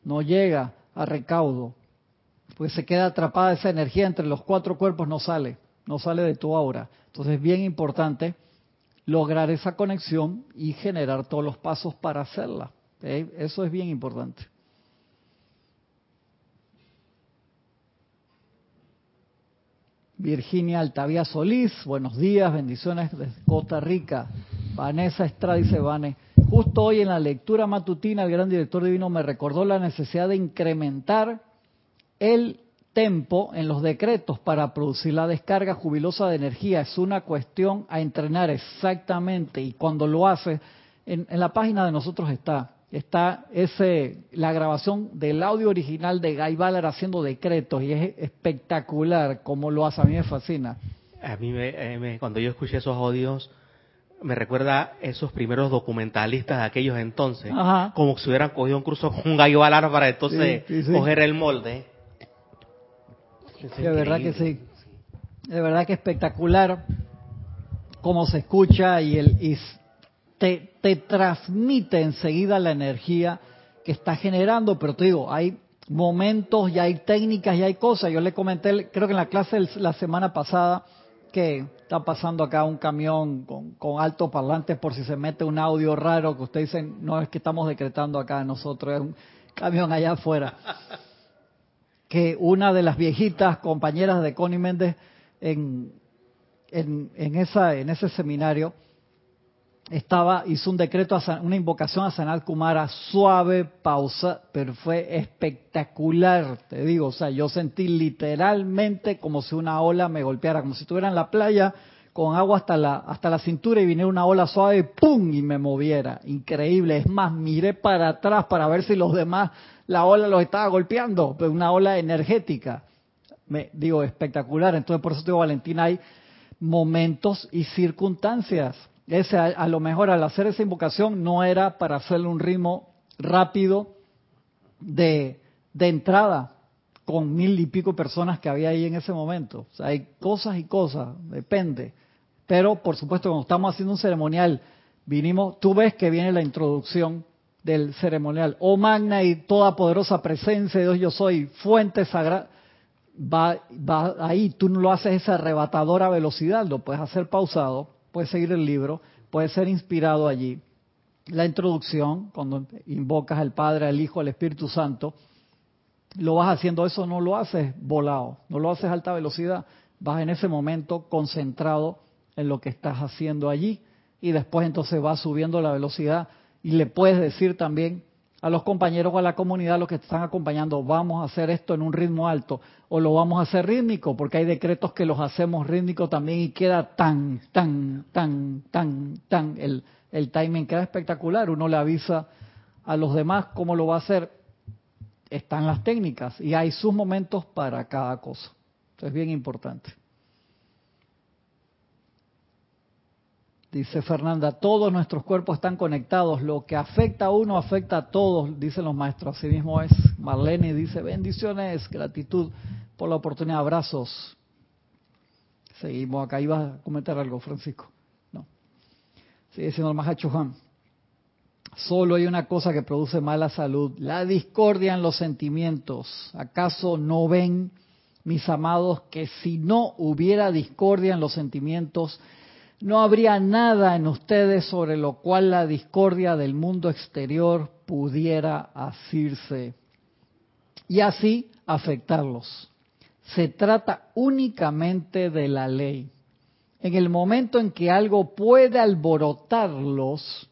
no llega a recaudo, pues se queda atrapada esa energía entre los cuatro cuerpos, no sale, no sale de tu aura. Entonces es bien importante lograr esa conexión y generar todos los pasos para hacerla. Eso es bien importante. Virginia Altavía Solís, buenos días, bendiciones desde Costa Rica. Vanessa Estrada dice, justo hoy en la lectura matutina el gran director divino me recordó la necesidad de incrementar el tempo en los decretos para producir la descarga jubilosa de energía. Es una cuestión a entrenar exactamente y cuando lo hace, en, en la página de nosotros está, está ese la grabación del audio original de Guy Ballard haciendo decretos y es espectacular como lo hace, a mí me fascina. A mí me, cuando yo escuché esos audios me recuerda esos primeros documentalistas de aquellos entonces, como si hubieran cogido un curso con Guy Ballard para entonces coger el molde. de verdad que sí. De verdad que espectacular cómo se escucha y, el, y te, te transmite enseguida la energía que está generando, pero te digo, hay momentos y hay técnicas y hay cosas. Yo le comenté, creo que en la clase la semana pasada, que está pasando acá un camión con, con altos parlantes por si se mete un audio raro que ustedes dicen, no es que estamos decretando acá nosotros, es un camión allá afuera. Que una de las viejitas compañeras de Connie Méndez en, en, en, en ese seminario, estaba, hizo un decreto, una invocación a Sanat Kumara suave, pausa, pero fue espectacular, te digo, o sea, yo sentí literalmente como si una ola me golpeara, como si estuviera en la playa con agua hasta la, hasta la cintura y viniera una ola suave, ¡pum! y me moviera. Increíble. Es más, miré para atrás para ver si los demás, la ola los estaba golpeando, pero una ola energética. Me digo, espectacular. Entonces, por eso digo, Valentina, hay momentos y circunstancias ese, a, lo mejor al hacer esa invocación no era para hacerle un ritmo rápido de, de entrada con mil y pico personas que había ahí en ese momento. O sea, hay cosas y cosas, depende. Pero, por supuesto, cuando estamos haciendo un ceremonial, vinimos, tú ves que viene la introducción del ceremonial. Oh magna y toda poderosa presencia de Dios, yo soy, fuente sagrada. Va, va ahí, tú no lo haces esa arrebatadora velocidad, lo puedes hacer pausado puedes seguir el libro, puedes ser inspirado allí. La introducción, cuando invocas al Padre, al Hijo, al Espíritu Santo, lo vas haciendo eso, no lo haces volado, no lo haces a alta velocidad, vas en ese momento concentrado en lo que estás haciendo allí y después entonces vas subiendo la velocidad y le puedes decir también a los compañeros o a la comunidad, los que están acompañando, vamos a hacer esto en un ritmo alto o lo vamos a hacer rítmico, porque hay decretos que los hacemos rítmico también y queda tan, tan, tan, tan, tan, el, el timing queda espectacular, uno le avisa a los demás cómo lo va a hacer, están las técnicas y hay sus momentos para cada cosa. Es bien importante. Dice Fernanda, todos nuestros cuerpos están conectados, lo que afecta a uno afecta a todos, dicen los maestros. Así mismo es. Marlene dice, bendiciones, gratitud por la oportunidad, abrazos. Seguimos acá, iba a comentar algo, Francisco. No. Sigue diciendo el Mahacho Juan. Solo hay una cosa que produce mala salud, la discordia en los sentimientos. ¿Acaso no ven, mis amados, que si no hubiera discordia en los sentimientos, no habría nada en ustedes sobre lo cual la discordia del mundo exterior pudiera asirse y así afectarlos. Se trata únicamente de la ley. En el momento en que algo puede alborotarlos,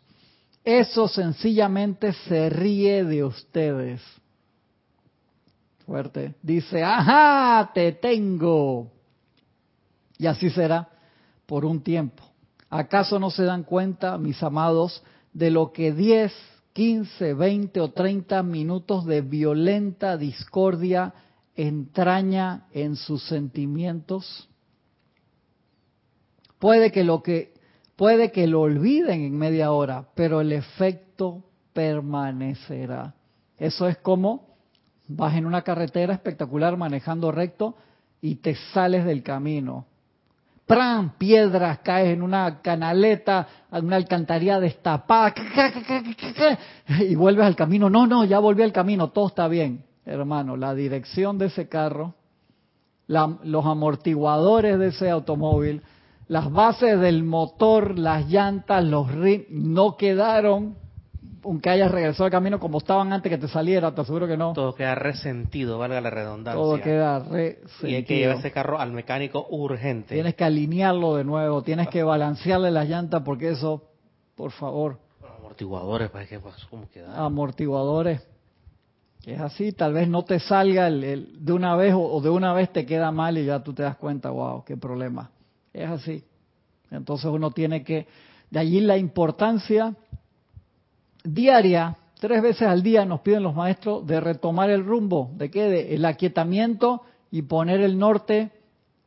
eso sencillamente se ríe de ustedes. Fuerte. Dice, ajá, te tengo. Y así será por un tiempo. ¿Acaso no se dan cuenta, mis amados, de lo que 10, 15, 20 o 30 minutos de violenta discordia entraña en sus sentimientos? Puede que lo que puede que lo olviden en media hora, pero el efecto permanecerá. Eso es como vas en una carretera espectacular manejando recto y te sales del camino ¡pram! piedras, caes en una canaleta, en una alcantarilla destapada, y vuelves al camino. No, no, ya volví al camino, todo está bien. Hermano, la dirección de ese carro, los amortiguadores de ese automóvil, las bases del motor, las llantas, los rines, no quedaron aunque hayas regresado al camino como estaban antes que te saliera, te aseguro que no. Todo queda resentido, valga la redundancia. Todo queda resentido. Y hay que llevar ese carro al mecánico urgente. Tienes que alinearlo de nuevo, tienes que balancearle las llantas porque eso, por favor. Amortiguadores, ¿para qué? ¿Cómo queda? Amortiguadores. Es así, tal vez no te salga el, de una vez o, de una vez te queda mal y ya tú te das cuenta, wow, qué problema. Es así. Entonces uno tiene que, de allí la importancia diaria, tres veces al día nos piden los maestros de retomar el rumbo, de qué, de el aquietamiento y poner el norte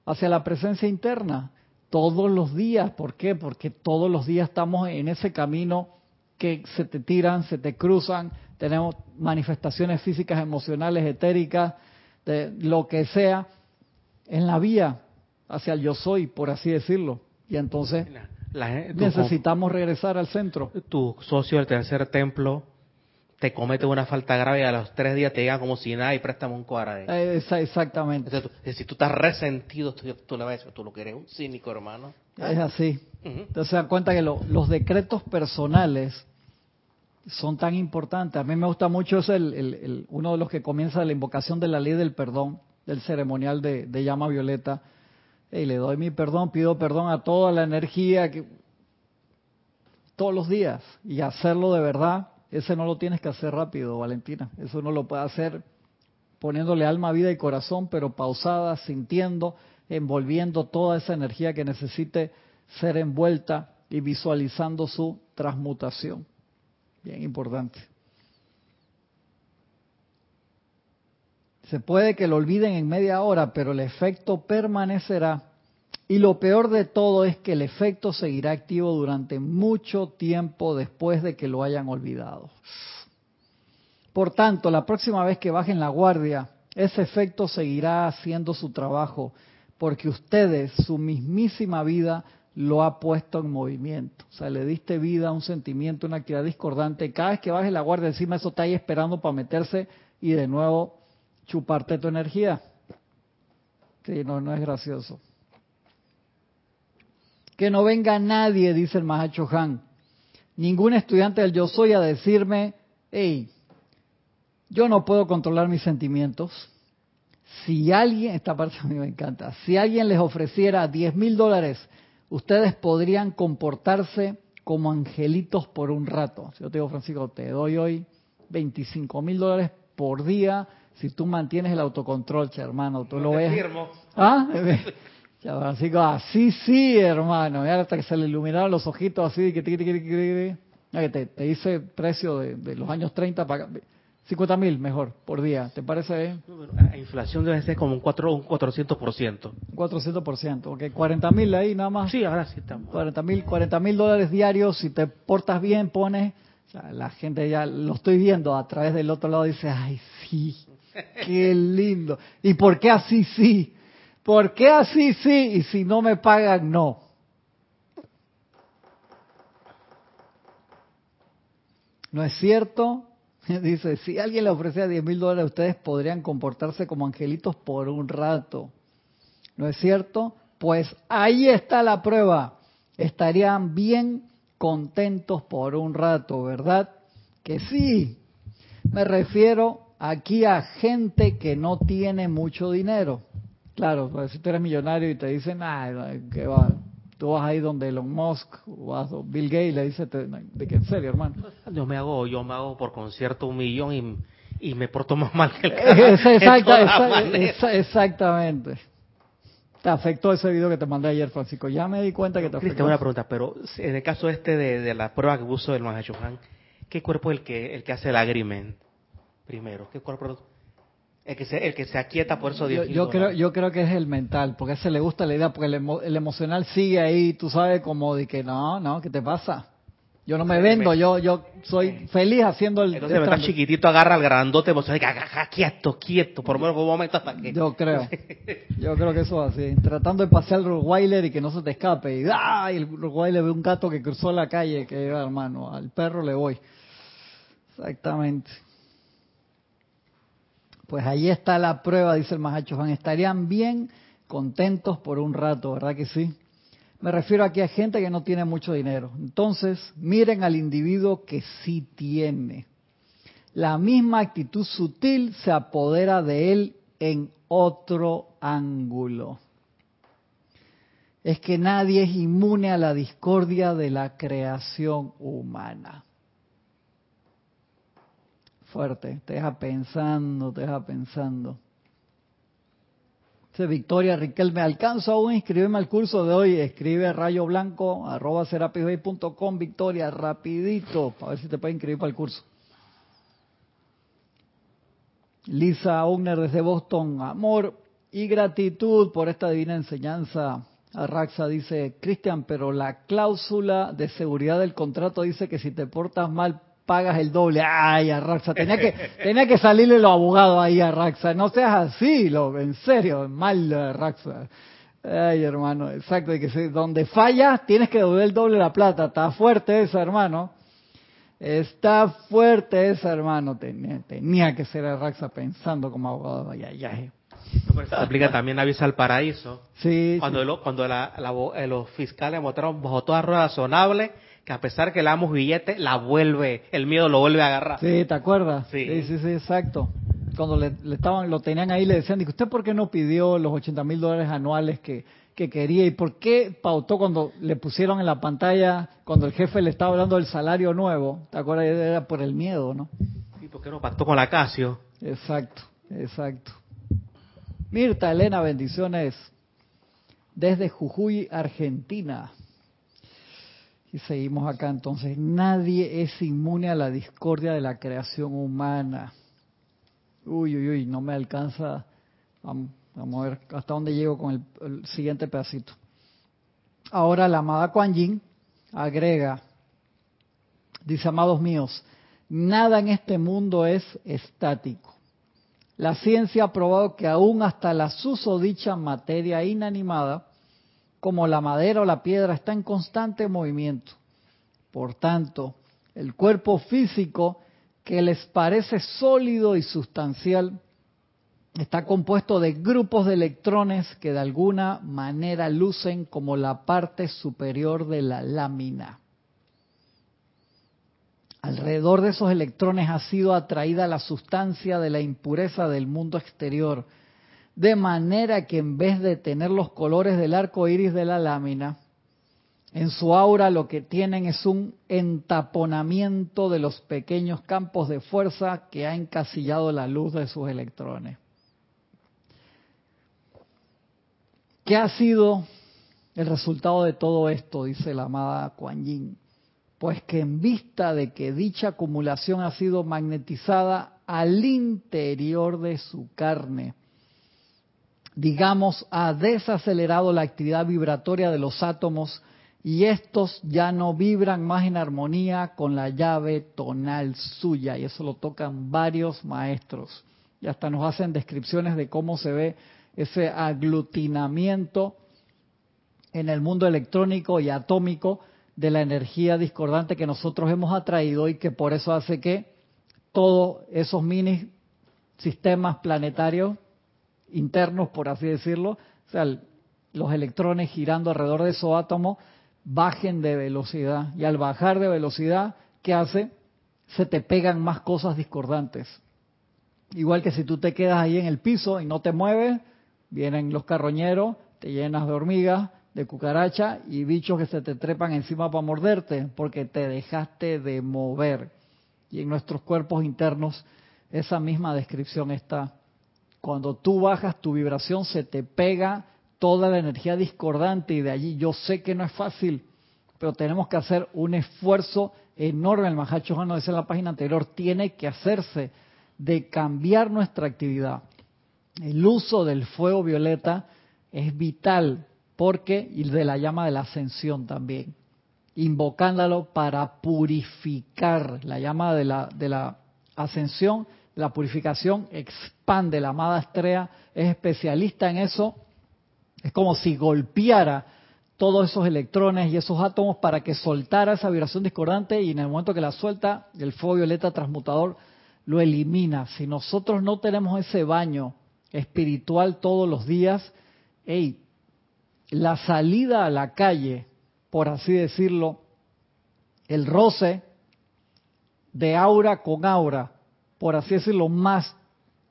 hacia la presencia interna. Todos los días, ¿por qué? Porque todos los días estamos en ese camino que se te tiran, se te cruzan, tenemos manifestaciones físicas, emocionales, etéricas, de lo que sea, en la vía hacia el yo soy, por así decirlo. Y entonces necesitamos regresar al centro. Tu socio del tercer templo te comete una falta grave y a los tres días te llega como si nada y préstame un cuadra eh, exactamente. si tú estás resentido, tú, le vas a decir, tú lo que eres un cínico, hermano. Es así. Entonces se dan cuenta que los decretos personales son tan importantes. A mí me gusta mucho es el, uno de los que comienza la invocación de la ley del perdón, del ceremonial de, llama violeta. Y le doy mi perdón, pido perdón a toda la energía que todos los días y hacerlo de verdad. Ese no lo tienes que hacer rápido, Valentina. Eso no lo puede hacer poniéndole alma, vida y corazón, pero pausada, sintiendo, envolviendo toda esa energía que necesite ser envuelta y visualizando su transmutación. Bien importante. Se puede que lo olviden en media hora, pero el efecto permanecerá. Y lo peor de todo es que el efecto seguirá activo durante mucho tiempo después de que lo hayan olvidado. Por tanto, la próxima vez que bajen la guardia, ese efecto seguirá haciendo su trabajo, porque ustedes, su mismísima vida, lo ha puesto en movimiento. O sea, le diste vida a un sentimiento, una actividad discordante. Cada vez que bajes la guardia encima, eso está ahí esperando para meterse y de nuevo chuparte tu energía. Sí, no, no es gracioso. Que no venga nadie, dice el Mahacho Han, ningún estudiante del yo soy a decirme, hey, yo no puedo controlar mis sentimientos. Si alguien, esta parte a mí me encanta, si alguien les ofreciera 10 mil dólares ustedes podrían comportarse como angelitos por un rato. Si yo te digo, Francisco, te doy hoy 25 mil dólares por día si tú mantienes el autocontrol, hermano. Tú lo ves. ¿Ah? Francisco, así sí, hermano. Y hasta que se le iluminaron los ojitos así, que, te, te, te dice precio de, de los años 30 para 50 mil mejor por día, ¿te parece bien? La inflación debe ser como un, 4, un 400%. Un 400%, ok. 40 mil ahí nada más. Sí, ahora sí estamos. 40 mil 40 dólares diarios, si te portas bien, pones... la gente ya lo estoy viendo a través del otro lado, dice, ay, sí, qué lindo. ¿Y por qué así sí? ¿Por qué así sí? Y si no me pagan, no. ¿No es cierto? Dice, si alguien le ofrecía 10 mil dólares, ustedes podrían comportarse como angelitos por un rato. ¿No es cierto? Pues ahí está la prueba. Estarían bien contentos por un rato, ¿verdad? Que sí. Me refiero aquí a gente que no tiene mucho dinero. Claro, pues si tú eres millonario y te dicen, ah, que va, tú vas ahí donde Elon Musk o vas Bill Gates le dice de que en serio hermano yo me hago yo me hago por concierto un millón y, y me porto más mal que el cara, exactamente. Te afectó ese video que te mandé ayer Francisco ya me di cuenta que te afectó. una pregunta pero en el caso este de, de la prueba que puso el Mahachohan ¿qué cuerpo es el que el que hace el agreement primero. Qué cuerpo el que se, el que se aquieta por eso yo, yo creo yo creo que es el mental porque a ese le gusta la idea porque el, emocional sigue ahí tú sabes como de que no no qué te pasa yo no me vendo yo yo soy feliz haciendo el entonces está chiquitito agarra al grandote vos sabes quieto quieto por lo menos un momento hasta que yo creo. Yo creo que eso es así. Tratando de pasear al Rottweiler y que no se te escape y, ¡ah! y el Rottweiler ve un gato que cruzó la calle que hermano al perro le voy exactamente pues ahí está la prueba, dice el Mahacho Juan. Estarían bien contentos por un rato, ¿verdad que sí? Me refiero aquí a gente que no tiene mucho dinero. Entonces, miren al individuo que sí tiene. La misma actitud sutil se apodera de él en otro ángulo. Es que nadie es inmune a la discordia de la creación humana fuerte, te deja pensando, te deja pensando. Dice Victoria Riquelme, ¿alcanzo aún inscribirme al curso de hoy? Escribe rayo blanco arroba com Victoria, rapidito, para ver si te puede inscribir para el curso. Lisa Owner desde Boston, amor y gratitud por esta divina enseñanza. Arraxa dice, Cristian, pero la cláusula de seguridad del contrato dice que si te portas mal pagas el doble. Ay, Arraxa, tenía que, tenía que salirle los abogados ahí a Arraxa. No seas así, lo, en serio, mal Arraxa. Ay, hermano, exacto, que donde fallas tienes que devolver el doble la plata. Está fuerte eso, hermano. Está fuerte esa, hermano. Tenía, tenía que ser Arraxa pensando como abogado. Ay, ay, ay. se aplica también a Visa al Paraíso. Sí. Cuando, cuando la, eh, los fiscales votaron bajo toda rueda razonable, que a pesar que le damos billete, la vuelve, el miedo lo vuelve a agarrar. Sí, ¿te acuerdas? Sí, sí, sí, exacto. Cuando le, estaban, lo tenían ahí, le decían, ¿usted por qué no pidió los 80 mil dólares anuales que, que quería y por qué pautó cuando le pusieron en la pantalla, cuando el jefe le estaba hablando del salario nuevo? ¿Te acuerdas? Era por el miedo, ¿no? Sí, porque no pactó con la Casio. Exacto, exacto. Mirta Elena, bendiciones desde Jujuy, Argentina. Seguimos acá entonces. Nadie es inmune a la discordia de la creación humana. Uy, uy, uy, no me alcanza. Vamos, a ver hasta dónde llego con el, siguiente pedacito. Ahora la amada Kuan Yin agrega, dice, amados míos, nada en este mundo es estático. La ciencia ha probado que aún hasta la susodicha materia inanimada como la madera o la piedra, está en constante movimiento. Por tanto, el cuerpo físico que les parece sólido y sustancial está compuesto de grupos de electrones que de alguna manera lucen como la parte superior de la lámina. Alrededor de esos electrones ha sido atraída la sustancia de la impureza del mundo exterior, de manera que en vez de tener los colores del arco iris de la lámina, en su aura lo que tienen es un entaponamiento de los pequeños campos de fuerza que ha encasillado la luz de sus electrones. ¿Qué ha sido el resultado de todo esto? Dice la amada Kuan Yin. Pues que en vista de que dicha acumulación ha sido magnetizada al interior de su carne, digamos, ha desacelerado la actividad vibratoria de los átomos y estos ya no vibran más en armonía con la llave tonal suya. Y eso lo tocan varios maestros. Y hasta nos hacen descripciones de cómo se ve ese aglutinamiento en el mundo electrónico y atómico de la energía discordante que nosotros hemos atraído y que por eso hace que todos esos mini sistemas planetarios internos, por así decirlo, o sea, los electrones girando alrededor de esos átomos, bajen de velocidad. Y al bajar de velocidad, ¿qué hace? Se te pegan más cosas discordantes. Igual que si tú te quedas ahí en el piso y no te mueves, vienen los carroñeros, te llenas de hormigas, de cucaracha y bichos que se te trepan encima para morderte, porque te dejaste de mover. Y en nuestros cuerpos internos esa misma descripción está cuando tú bajas tu vibración se te pega toda la energía discordante y de allí yo sé que no es fácil, pero tenemos que hacer un esfuerzo enorme. El Mahacho Juan decía en la página anterior, tiene que hacerse de cambiar nuestra actividad. El uso del fuego violeta es vital porque, y de la llama de la ascensión también, invocándolo para purificar la llama de la, de la ascensión la purificación expande. La amada estrella es especialista en eso. Es como si golpeara todos esos electrones y esos átomos para que soltara esa vibración discordante y en el momento que la suelta, el fuego violeta transmutador lo elimina. Si nosotros no tenemos ese baño espiritual todos los días, hey, la salida a la calle, por así decirlo, el roce de aura con aura, por así decirlo, más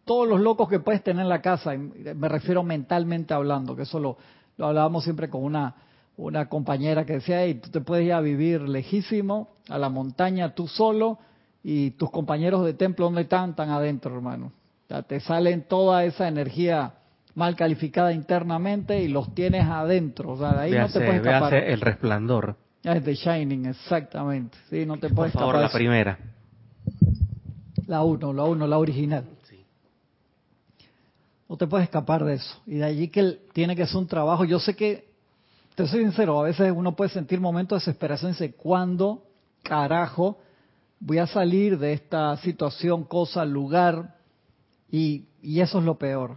todos los locos que puedes tener en la casa, me refiero mentalmente hablando, que eso lo, hablábamos siempre con una, una compañera que decía, hey, tú te puedes ir a vivir lejísimo, a la montaña tú solo, y tus compañeros de templo, ¿dónde están? Están adentro, hermano. Ya te salen toda esa energía mal calificada internamente y los tienes adentro. O sea, de ahí no te puedes escapar. el resplandor. Es de Shining, exactamente. Sí, no te puedes Por favor, la primera. La uno, la uno, la original. No te puedes escapar de eso. Y de allí que tiene que ser un trabajo. Yo sé que, te soy sincero, a veces uno puede sentir momentos de desesperación y dice, ¿cuándo carajo voy a salir de esta situación, cosa, lugar, y, y eso es lo peor.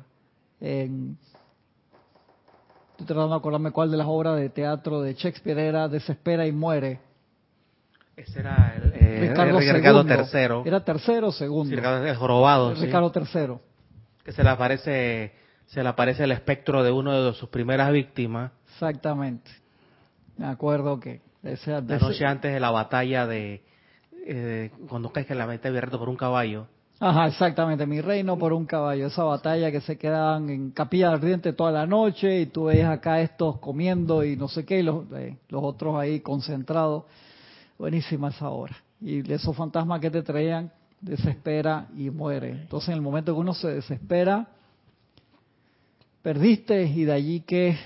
estoy tratando de acordarme cuál de las obras de teatro de Shakespeare era Desespera y muere. Ese era el, eh, Ricardo, Ricardo III. Era tercero o segundo. Ricardo, el jorobado. Ricardo III. Que se le aparece, se le aparece el espectro de uno de sus primeras víctimas. Exactamente. Me acuerdo que ese, la noche antes de la batalla de eh, cuando caes que la meta abierta por un caballo. Ajá, exactamente, mi reino por un caballo, esa batalla que se quedaban en capilla ardiente toda la noche y tú ves acá estos comiendo y no sé qué, y los, eh, los otros ahí concentrados. Buenísima esa hora. Y esos fantasmas que te traían, desespera y muere. Entonces en el momento que uno se desespera, perdiste y de allí que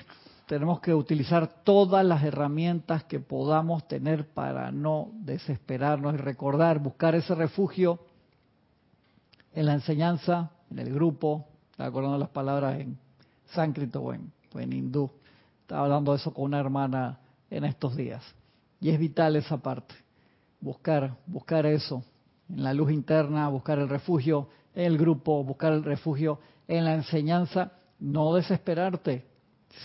tenemos que utilizar todas las herramientas que podamos tener para no desesperarnos y recordar, buscar ese refugio en la enseñanza, en el grupo, acordando las palabras en sánscrito o en, o en hindú. Estaba hablando de eso con una hermana en estos días. Y es vital esa parte, buscar, buscar eso, en la luz interna, buscar el refugio en el grupo, buscar el refugio en la enseñanza, no desesperarte,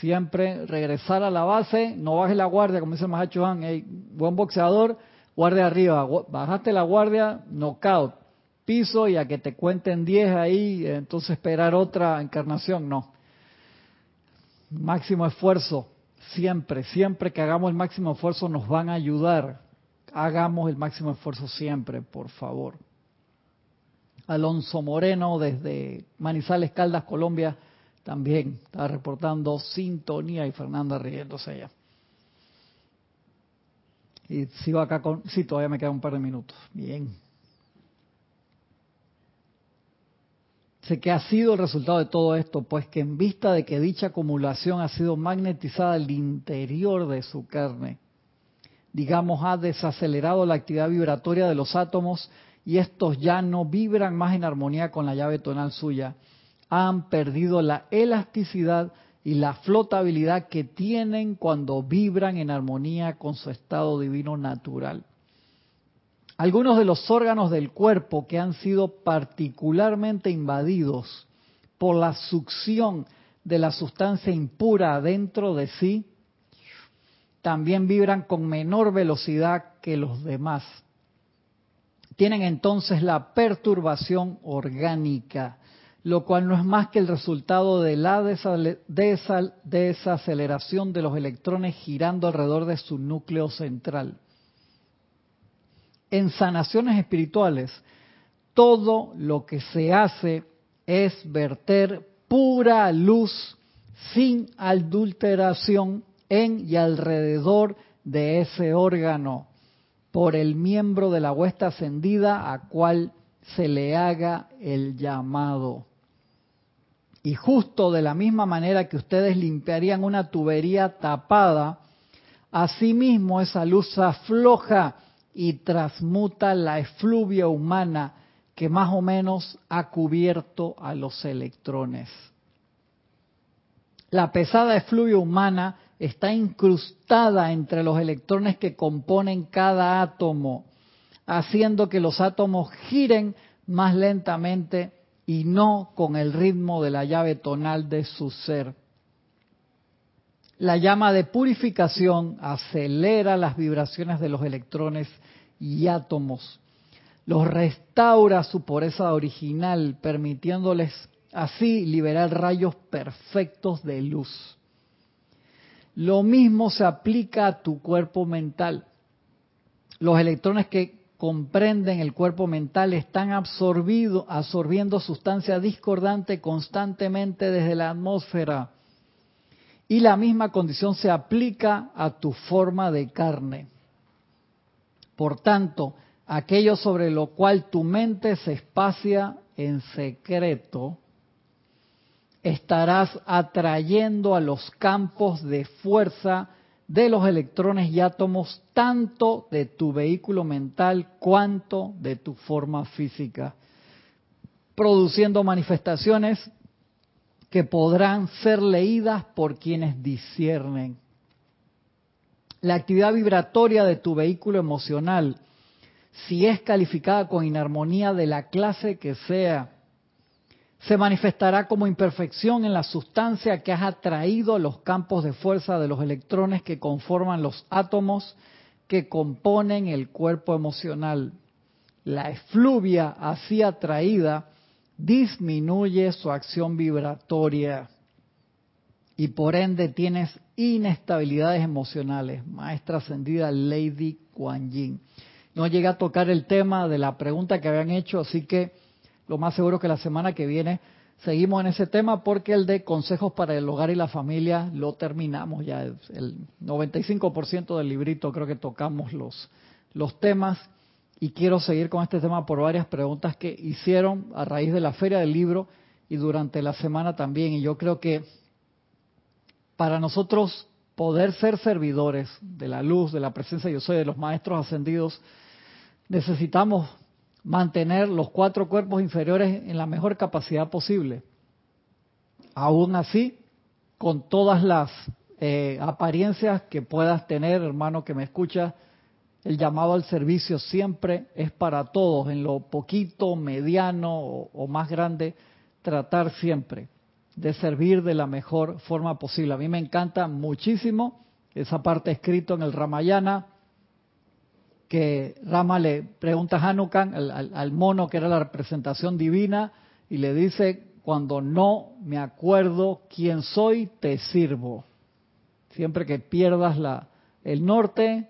siempre regresar a la base, no bajes la guardia, como dice el Mahacho Han, buen boxeador, guardia arriba, bajaste la guardia, knockout, piso y a que te cuenten 10 ahí, entonces esperar otra encarnación, no. Máximo esfuerzo, siempre, siempre que hagamos el máximo esfuerzo nos van a ayudar. Hagamos el máximo esfuerzo siempre, por favor. Alonso Moreno desde Manizales Caldas, Colombia, también está reportando sintonía y Fernanda riéndose allá. Y sigo acá con, sí, todavía me queda un par de minutos. Bien. Sé que ha sido el resultado de todo esto, pues que en vista de que dicha acumulación ha sido magnetizada al interior de su carne, digamos, ha desacelerado la actividad vibratoria de los átomos y estos ya no vibran más en armonía con la llave tonal suya, han perdido la elasticidad y la flotabilidad que tienen cuando vibran en armonía con su estado divino natural. Algunos de los órganos del cuerpo que han sido particularmente invadidos por la succión de la sustancia impura dentro de sí, también vibran con menor velocidad que los demás. Tienen entonces la perturbación orgánica, lo cual no es más que el resultado de la desaceleración de los electrones girando alrededor de su núcleo central en sanaciones espirituales, todo lo que se hace es verter pura luz sin adulteración en y alrededor de ese órgano por el miembro de la huesta ascendida a cual se le haga el llamado. Y justo de la misma manera que ustedes limpiarían una tubería tapada, asimismo esa luz afloja y transmuta la efluvia humana que más o menos ha cubierto a los electrones. La pesada efluvia humana está incrustada entre los electrones que componen cada átomo, haciendo que los átomos giren más lentamente y no con el ritmo de la llave tonal de su ser. La llama de purificación acelera las vibraciones de los electrones y átomos, los restaura su pureza original, permitiéndoles así liberar rayos perfectos de luz. Lo mismo se aplica a tu cuerpo mental. Los electrones que comprenden el cuerpo mental están absorbido, absorbiendo sustancia discordante constantemente desde la atmósfera y la misma condición se aplica a tu forma de carne. Por tanto, aquello sobre lo cual tu mente se espacia en secreto, estarás atrayendo a los campos de fuerza de los electrones y átomos tanto de tu vehículo mental cuanto de tu forma física, produciendo manifestaciones que podrán ser leídas por quienes disciernen. La actividad vibratoria de tu vehículo emocional si es calificada con inarmonía de la clase que sea. Se manifestará como imperfección en la sustancia que has atraído los campos de fuerza de los electrones que conforman los átomos que componen el cuerpo emocional. La efluvia así atraída disminuye su acción vibratoria y por ende tienes inestabilidades emocionales. Maestra ascendida Lady Kuan Yin. No llegué a tocar el tema de la pregunta que habían hecho, así que lo más seguro que la semana que viene seguimos en ese tema porque el de consejos para el hogar y la familia lo terminamos ya. El 95% del librito creo que tocamos los, los temas y quiero seguir con este tema por varias preguntas que hicieron a raíz de la feria del libro y durante la semana también. Y yo creo que para nosotros poder ser servidores de la luz, de la presencia yo soy, de los maestros ascendidos, necesitamos mantener los cuatro cuerpos inferiores en la mejor capacidad posible. Aún así, con todas las eh, apariencias que puedas tener, hermano que me escucha, el llamado al servicio siempre es para todos, en lo poquito, mediano o, o más grande, tratar siempre de servir de la mejor forma posible. A mí me encanta muchísimo esa parte escrito en el Ramayana, que Rama le pregunta a Hanukkah, al, mono que era la representación divina, y le dice, cuando no me acuerdo quién soy, te sirvo. Siempre que pierdas la, el norte,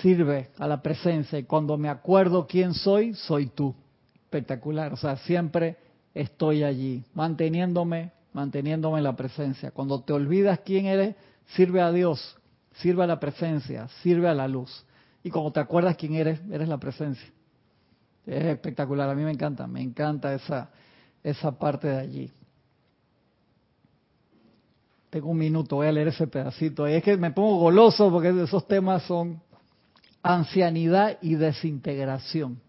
sirve a la presencia. Y cuando me acuerdo quién soy, soy tú. Espectacular. O sea, siempre estoy allí, manteniéndome, manteniéndome en la presencia. Cuando te olvidas quién eres, sirve a Dios, sirve a la presencia, sirve a la luz. Y cuando te acuerdas quién eres, eres la presencia. Es espectacular, a mí me encanta, me encanta esa, esa parte de allí. Tengo un minuto, voy a leer ese pedacito. Y es que me pongo goloso porque esos temas son ancianidad y desintegración.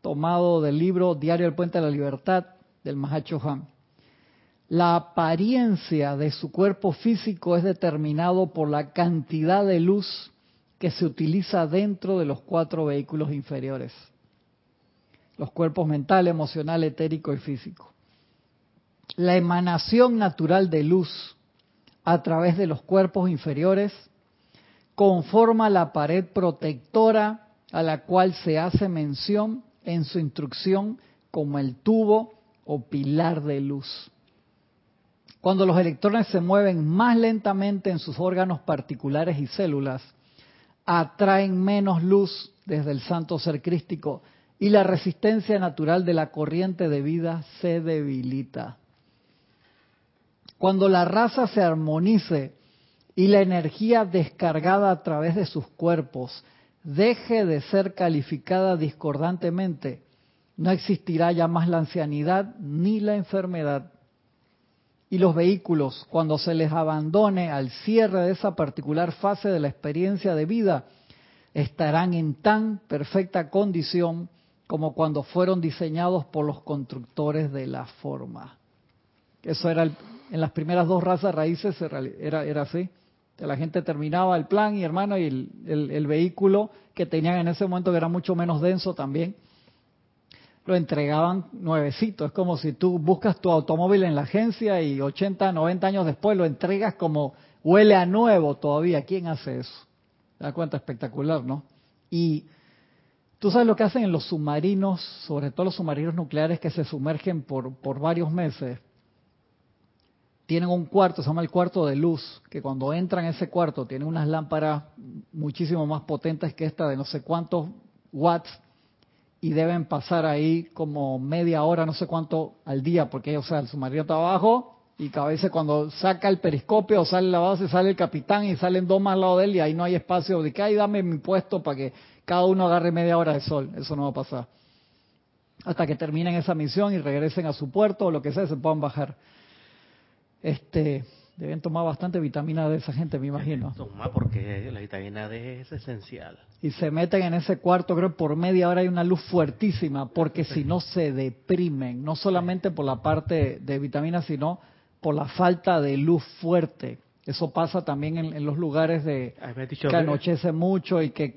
Tomado del libro Diario del Puente de la Libertad del Mahacho Han. La apariencia de su cuerpo físico es determinado por la cantidad de luz que se utiliza dentro de los cuatro vehículos inferiores. Los cuerpos mental, emocional, etérico y físico. La emanación natural de luz a través de los cuerpos inferiores conforma la pared protectora a la cual se hace mención en su instrucción como el tubo o pilar de luz. Cuando los electrones se mueven más lentamente en sus órganos particulares y células, atraen menos luz desde el santo ser crístico y la resistencia natural de la corriente de vida se debilita. Cuando la raza se armonice y la energía descargada a través de sus cuerpos deje de ser calificada discordantemente, no existirá ya más la ancianidad ni la enfermedad y los vehículos, cuando se les abandone al cierre de esa particular fase de la experiencia de vida, estarán en tan perfecta condición como cuando fueron diseñados por los constructores de la forma. Eso era en las primeras dos razas raíces era, era así. La gente terminaba el plan y hermano y el, el vehículo que tenían en ese momento que era mucho menos denso también lo entregaban nuevecito. Es como si tú buscas tu automóvil en la agencia y 80, 90 años después lo entregas como huele a nuevo todavía. ¿Quién hace eso? Te das cuenta, espectacular, ¿no? Y tú sabes lo que hacen en los submarinos, sobre todo los submarinos nucleares que se sumergen por, por varios meses. Tienen un cuarto, se llama el cuarto de luz, que cuando entran a ese cuarto tienen unas lámparas muchísimo más potentes que esta de no sé cuántos watts y deben pasar ahí como media hora, no sé cuánto al día, porque o sea, el submarino está abajo y cada vez cuando saca el periscopio o sale la base, sale el capitán y salen dos más al lado de él y ahí no hay espacio de que, ay, dame mi puesto para que cada uno agarre media hora de sol. Eso no va a pasar. Hasta que terminen esa misión y regresen a su puerto o lo que sea, se puedan bajar. Este, Deben tomar bastante vitamina D esa gente, me imagino. Toma porque la vitamina D es esencial. Y se meten en ese cuarto, creo por media hora hay una luz fuertísima, porque si no se deprimen, no solamente por la parte de vitamina, sino por la falta de luz fuerte. Eso pasa también en, los lugares de que anochece mucho y que,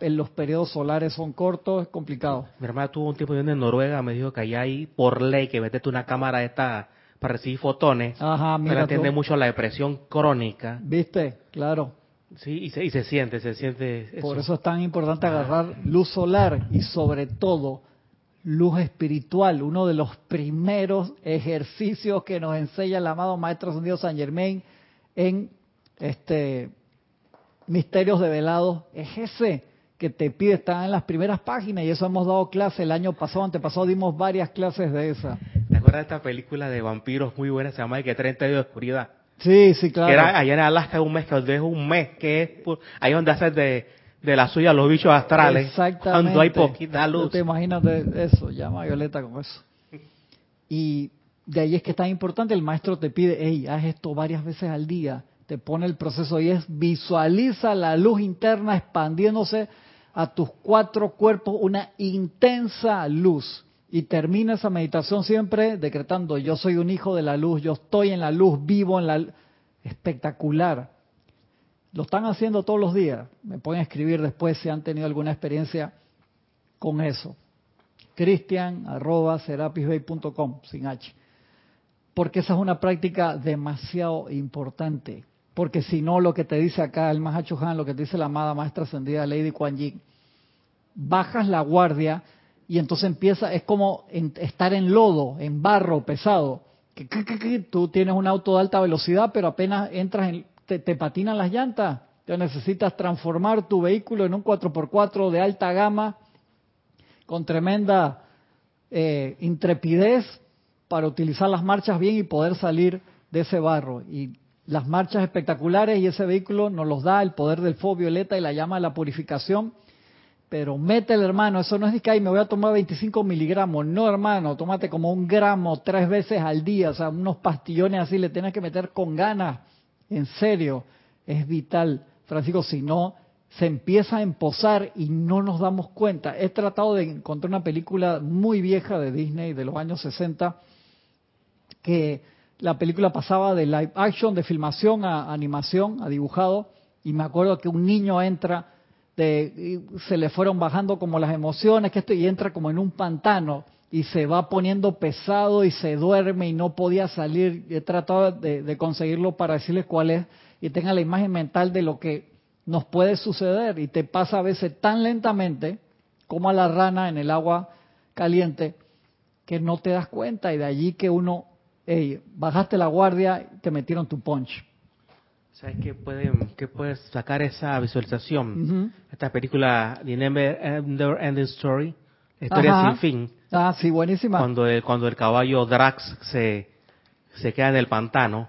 los periodos solares son cortos, es complicado. Mi hermana tuvo un tiempo viviendo en Noruega, me dijo que allá hay por ley que metete una cámara esta para recibir fotones. Ajá, mira. Pero atiende mucho la depresión crónica. ¿Viste? Claro. Sí, y se, y se siente, se siente. Por eso es tan importante agarrar luz solar y sobre todo luz espiritual, uno de los primeros ejercicios que nos enseña el amado Maestro San Germain en este Misterios de Velado es ese que te pide, está en las primeras páginas y eso hemos dado clase el año pasado, antepasado dimos varias clases de esa. ¿Te acuerdas de esta película de vampiros muy buena, se llama de que 30 días de oscuridad? Sí, sí, claro. era allá en Alaska un mes, que es un mes, que es ahí donde haces de, de la suya los bichos astrales. Exactamente. Cuando hay poquita luz. te imaginas de eso, llama a Violeta con eso. Y de ahí es que es tan importante, el maestro te pide, hey, haz esto varias veces al día, te pone el proceso y es visualiza la luz interna expandiéndose a tus cuatro cuerpos, una intensa luz. Y termina esa meditación siempre decretando, yo soy un hijo de la luz, yo estoy en la luz, vivo en la Espectacular. Lo están haciendo todos los días. Me pueden escribir después si han tenido alguna experiencia con eso. Cristian arroba sin H porque esa es una práctica demasiado importante. Porque si no, lo que te dice acá el Mahacho Han, lo que te dice la amada maestra ascendida Lady Kuan Yin, bajas la guardia y entonces empieza, es como estar en lodo, en barro pesado. Que, tú tienes un auto de alta velocidad, pero apenas entras en, te, patinan las llantas. Ya necesitas transformar tu vehículo en un 4x4 de alta gama con tremenda eh, intrepidez para utilizar las marchas bien y poder salir de ese barro. Y las marchas espectaculares y ese vehículo nos los da el poder del fuego violeta y la llama de la purificación. Pero métele, hermano, eso no es de que me voy a tomar 25 miligramos. No, hermano, tómate como un gramo tres veces al día. O sea, unos pastillones así le tienes que meter con ganas. En serio, es vital. Francisco, si no, se empieza a emposar y no nos damos cuenta. He tratado de encontrar una película muy vieja de Disney de los años 60 que la película pasaba de live action, de filmación a animación, a dibujado, y me acuerdo que un niño entra, de, se le fueron bajando como las emociones, que esto, y entra como en un pantano, y se va poniendo pesado y se duerme y no podía salir. He tratado de, de conseguirlo para decirles cuál es, y tenga la imagen mental de lo que nos puede suceder, y te pasa a veces tan lentamente como a la rana en el agua caliente, que no te das cuenta, y de allí que uno hey, bajaste la guardia, te metieron tu punch. ¿Sabes qué puede, qué puede sacar esa visualización? Esta película, The Never Ending Story, historia sin fin. Ah, sí, buenísima. Cuando el, cuando el caballo Drax se, se queda en el pantano,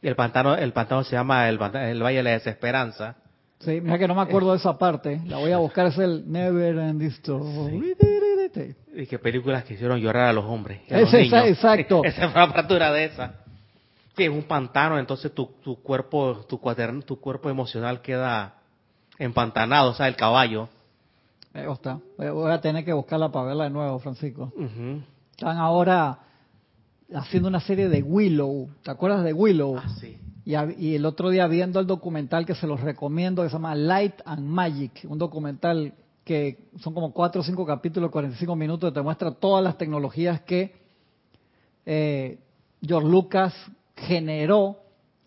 y el pantano, el pantano se llama el, el Valle de la Desesperanza. Sí, mira que no me acuerdo de esa parte. La voy a buscar, es el Never Ending Story. Y que películas que hicieron llorar a los hombres. exacto. esa fue la apertura de esa. Sí, es un pantano, entonces tu, tu cuerpo, tu cuaderno, tu cuerpo emocional queda empantanado, o sea, el caballo. Me gusta. Voy a tener que buscarla para verla de nuevo, Francisco. Están ahora haciendo una serie de Willow. ¿Te acuerdas de Willow? Ah, sí. Y, y, el otro día viendo el documental que se los recomiendo, que se llama Light and Magic, un documental que son como cuatro o cinco capítulos, 45 minutos, te muestra todas las tecnologías que eh, George Lucas generó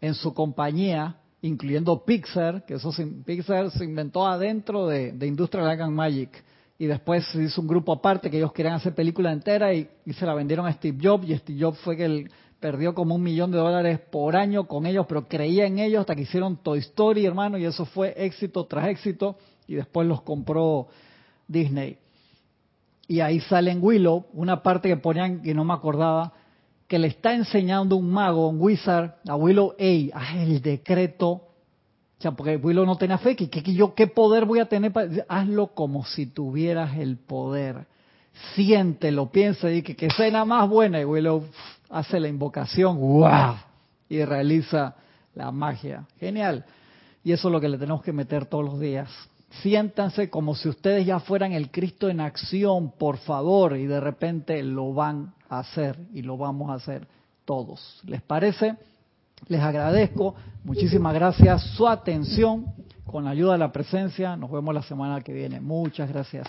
en su compañía, incluyendo Pixar, que eso Pixar se inventó adentro de, de Industrial Light and Magic. Y después se hizo un grupo aparte que ellos querían hacer película entera y, se la vendieron a Steve Jobs. Y Steve Jobs fue que perdió como un millón de dólares por año con ellos, pero creía en ellos hasta que hicieron Toy Story, hermano, y eso fue éxito tras éxito y después los compró Disney. Y ahí sale en Willow una parte que ponían que no me acordaba, que le está enseñando un mago, un wizard, a Willow, hey, haz el decreto. O sea, porque Willow no tenía fe, que, yo qué poder voy a tener para... Hazlo como si tuvieras el poder. Siéntelo, piensa y que, que escena más buena. Y Willow hace la invocación, ¡wow! Y realiza la magia. Genial. Y eso es lo que le tenemos que meter todos los días siéntanse como si ustedes ya fueran el Cristo en acción, por favor, y de repente lo van a hacer y lo vamos a hacer todos. ¿Les parece? Les agradezco, muchísimas gracias su atención, con la ayuda de la presencia, nos vemos la semana que viene. Muchas gracias.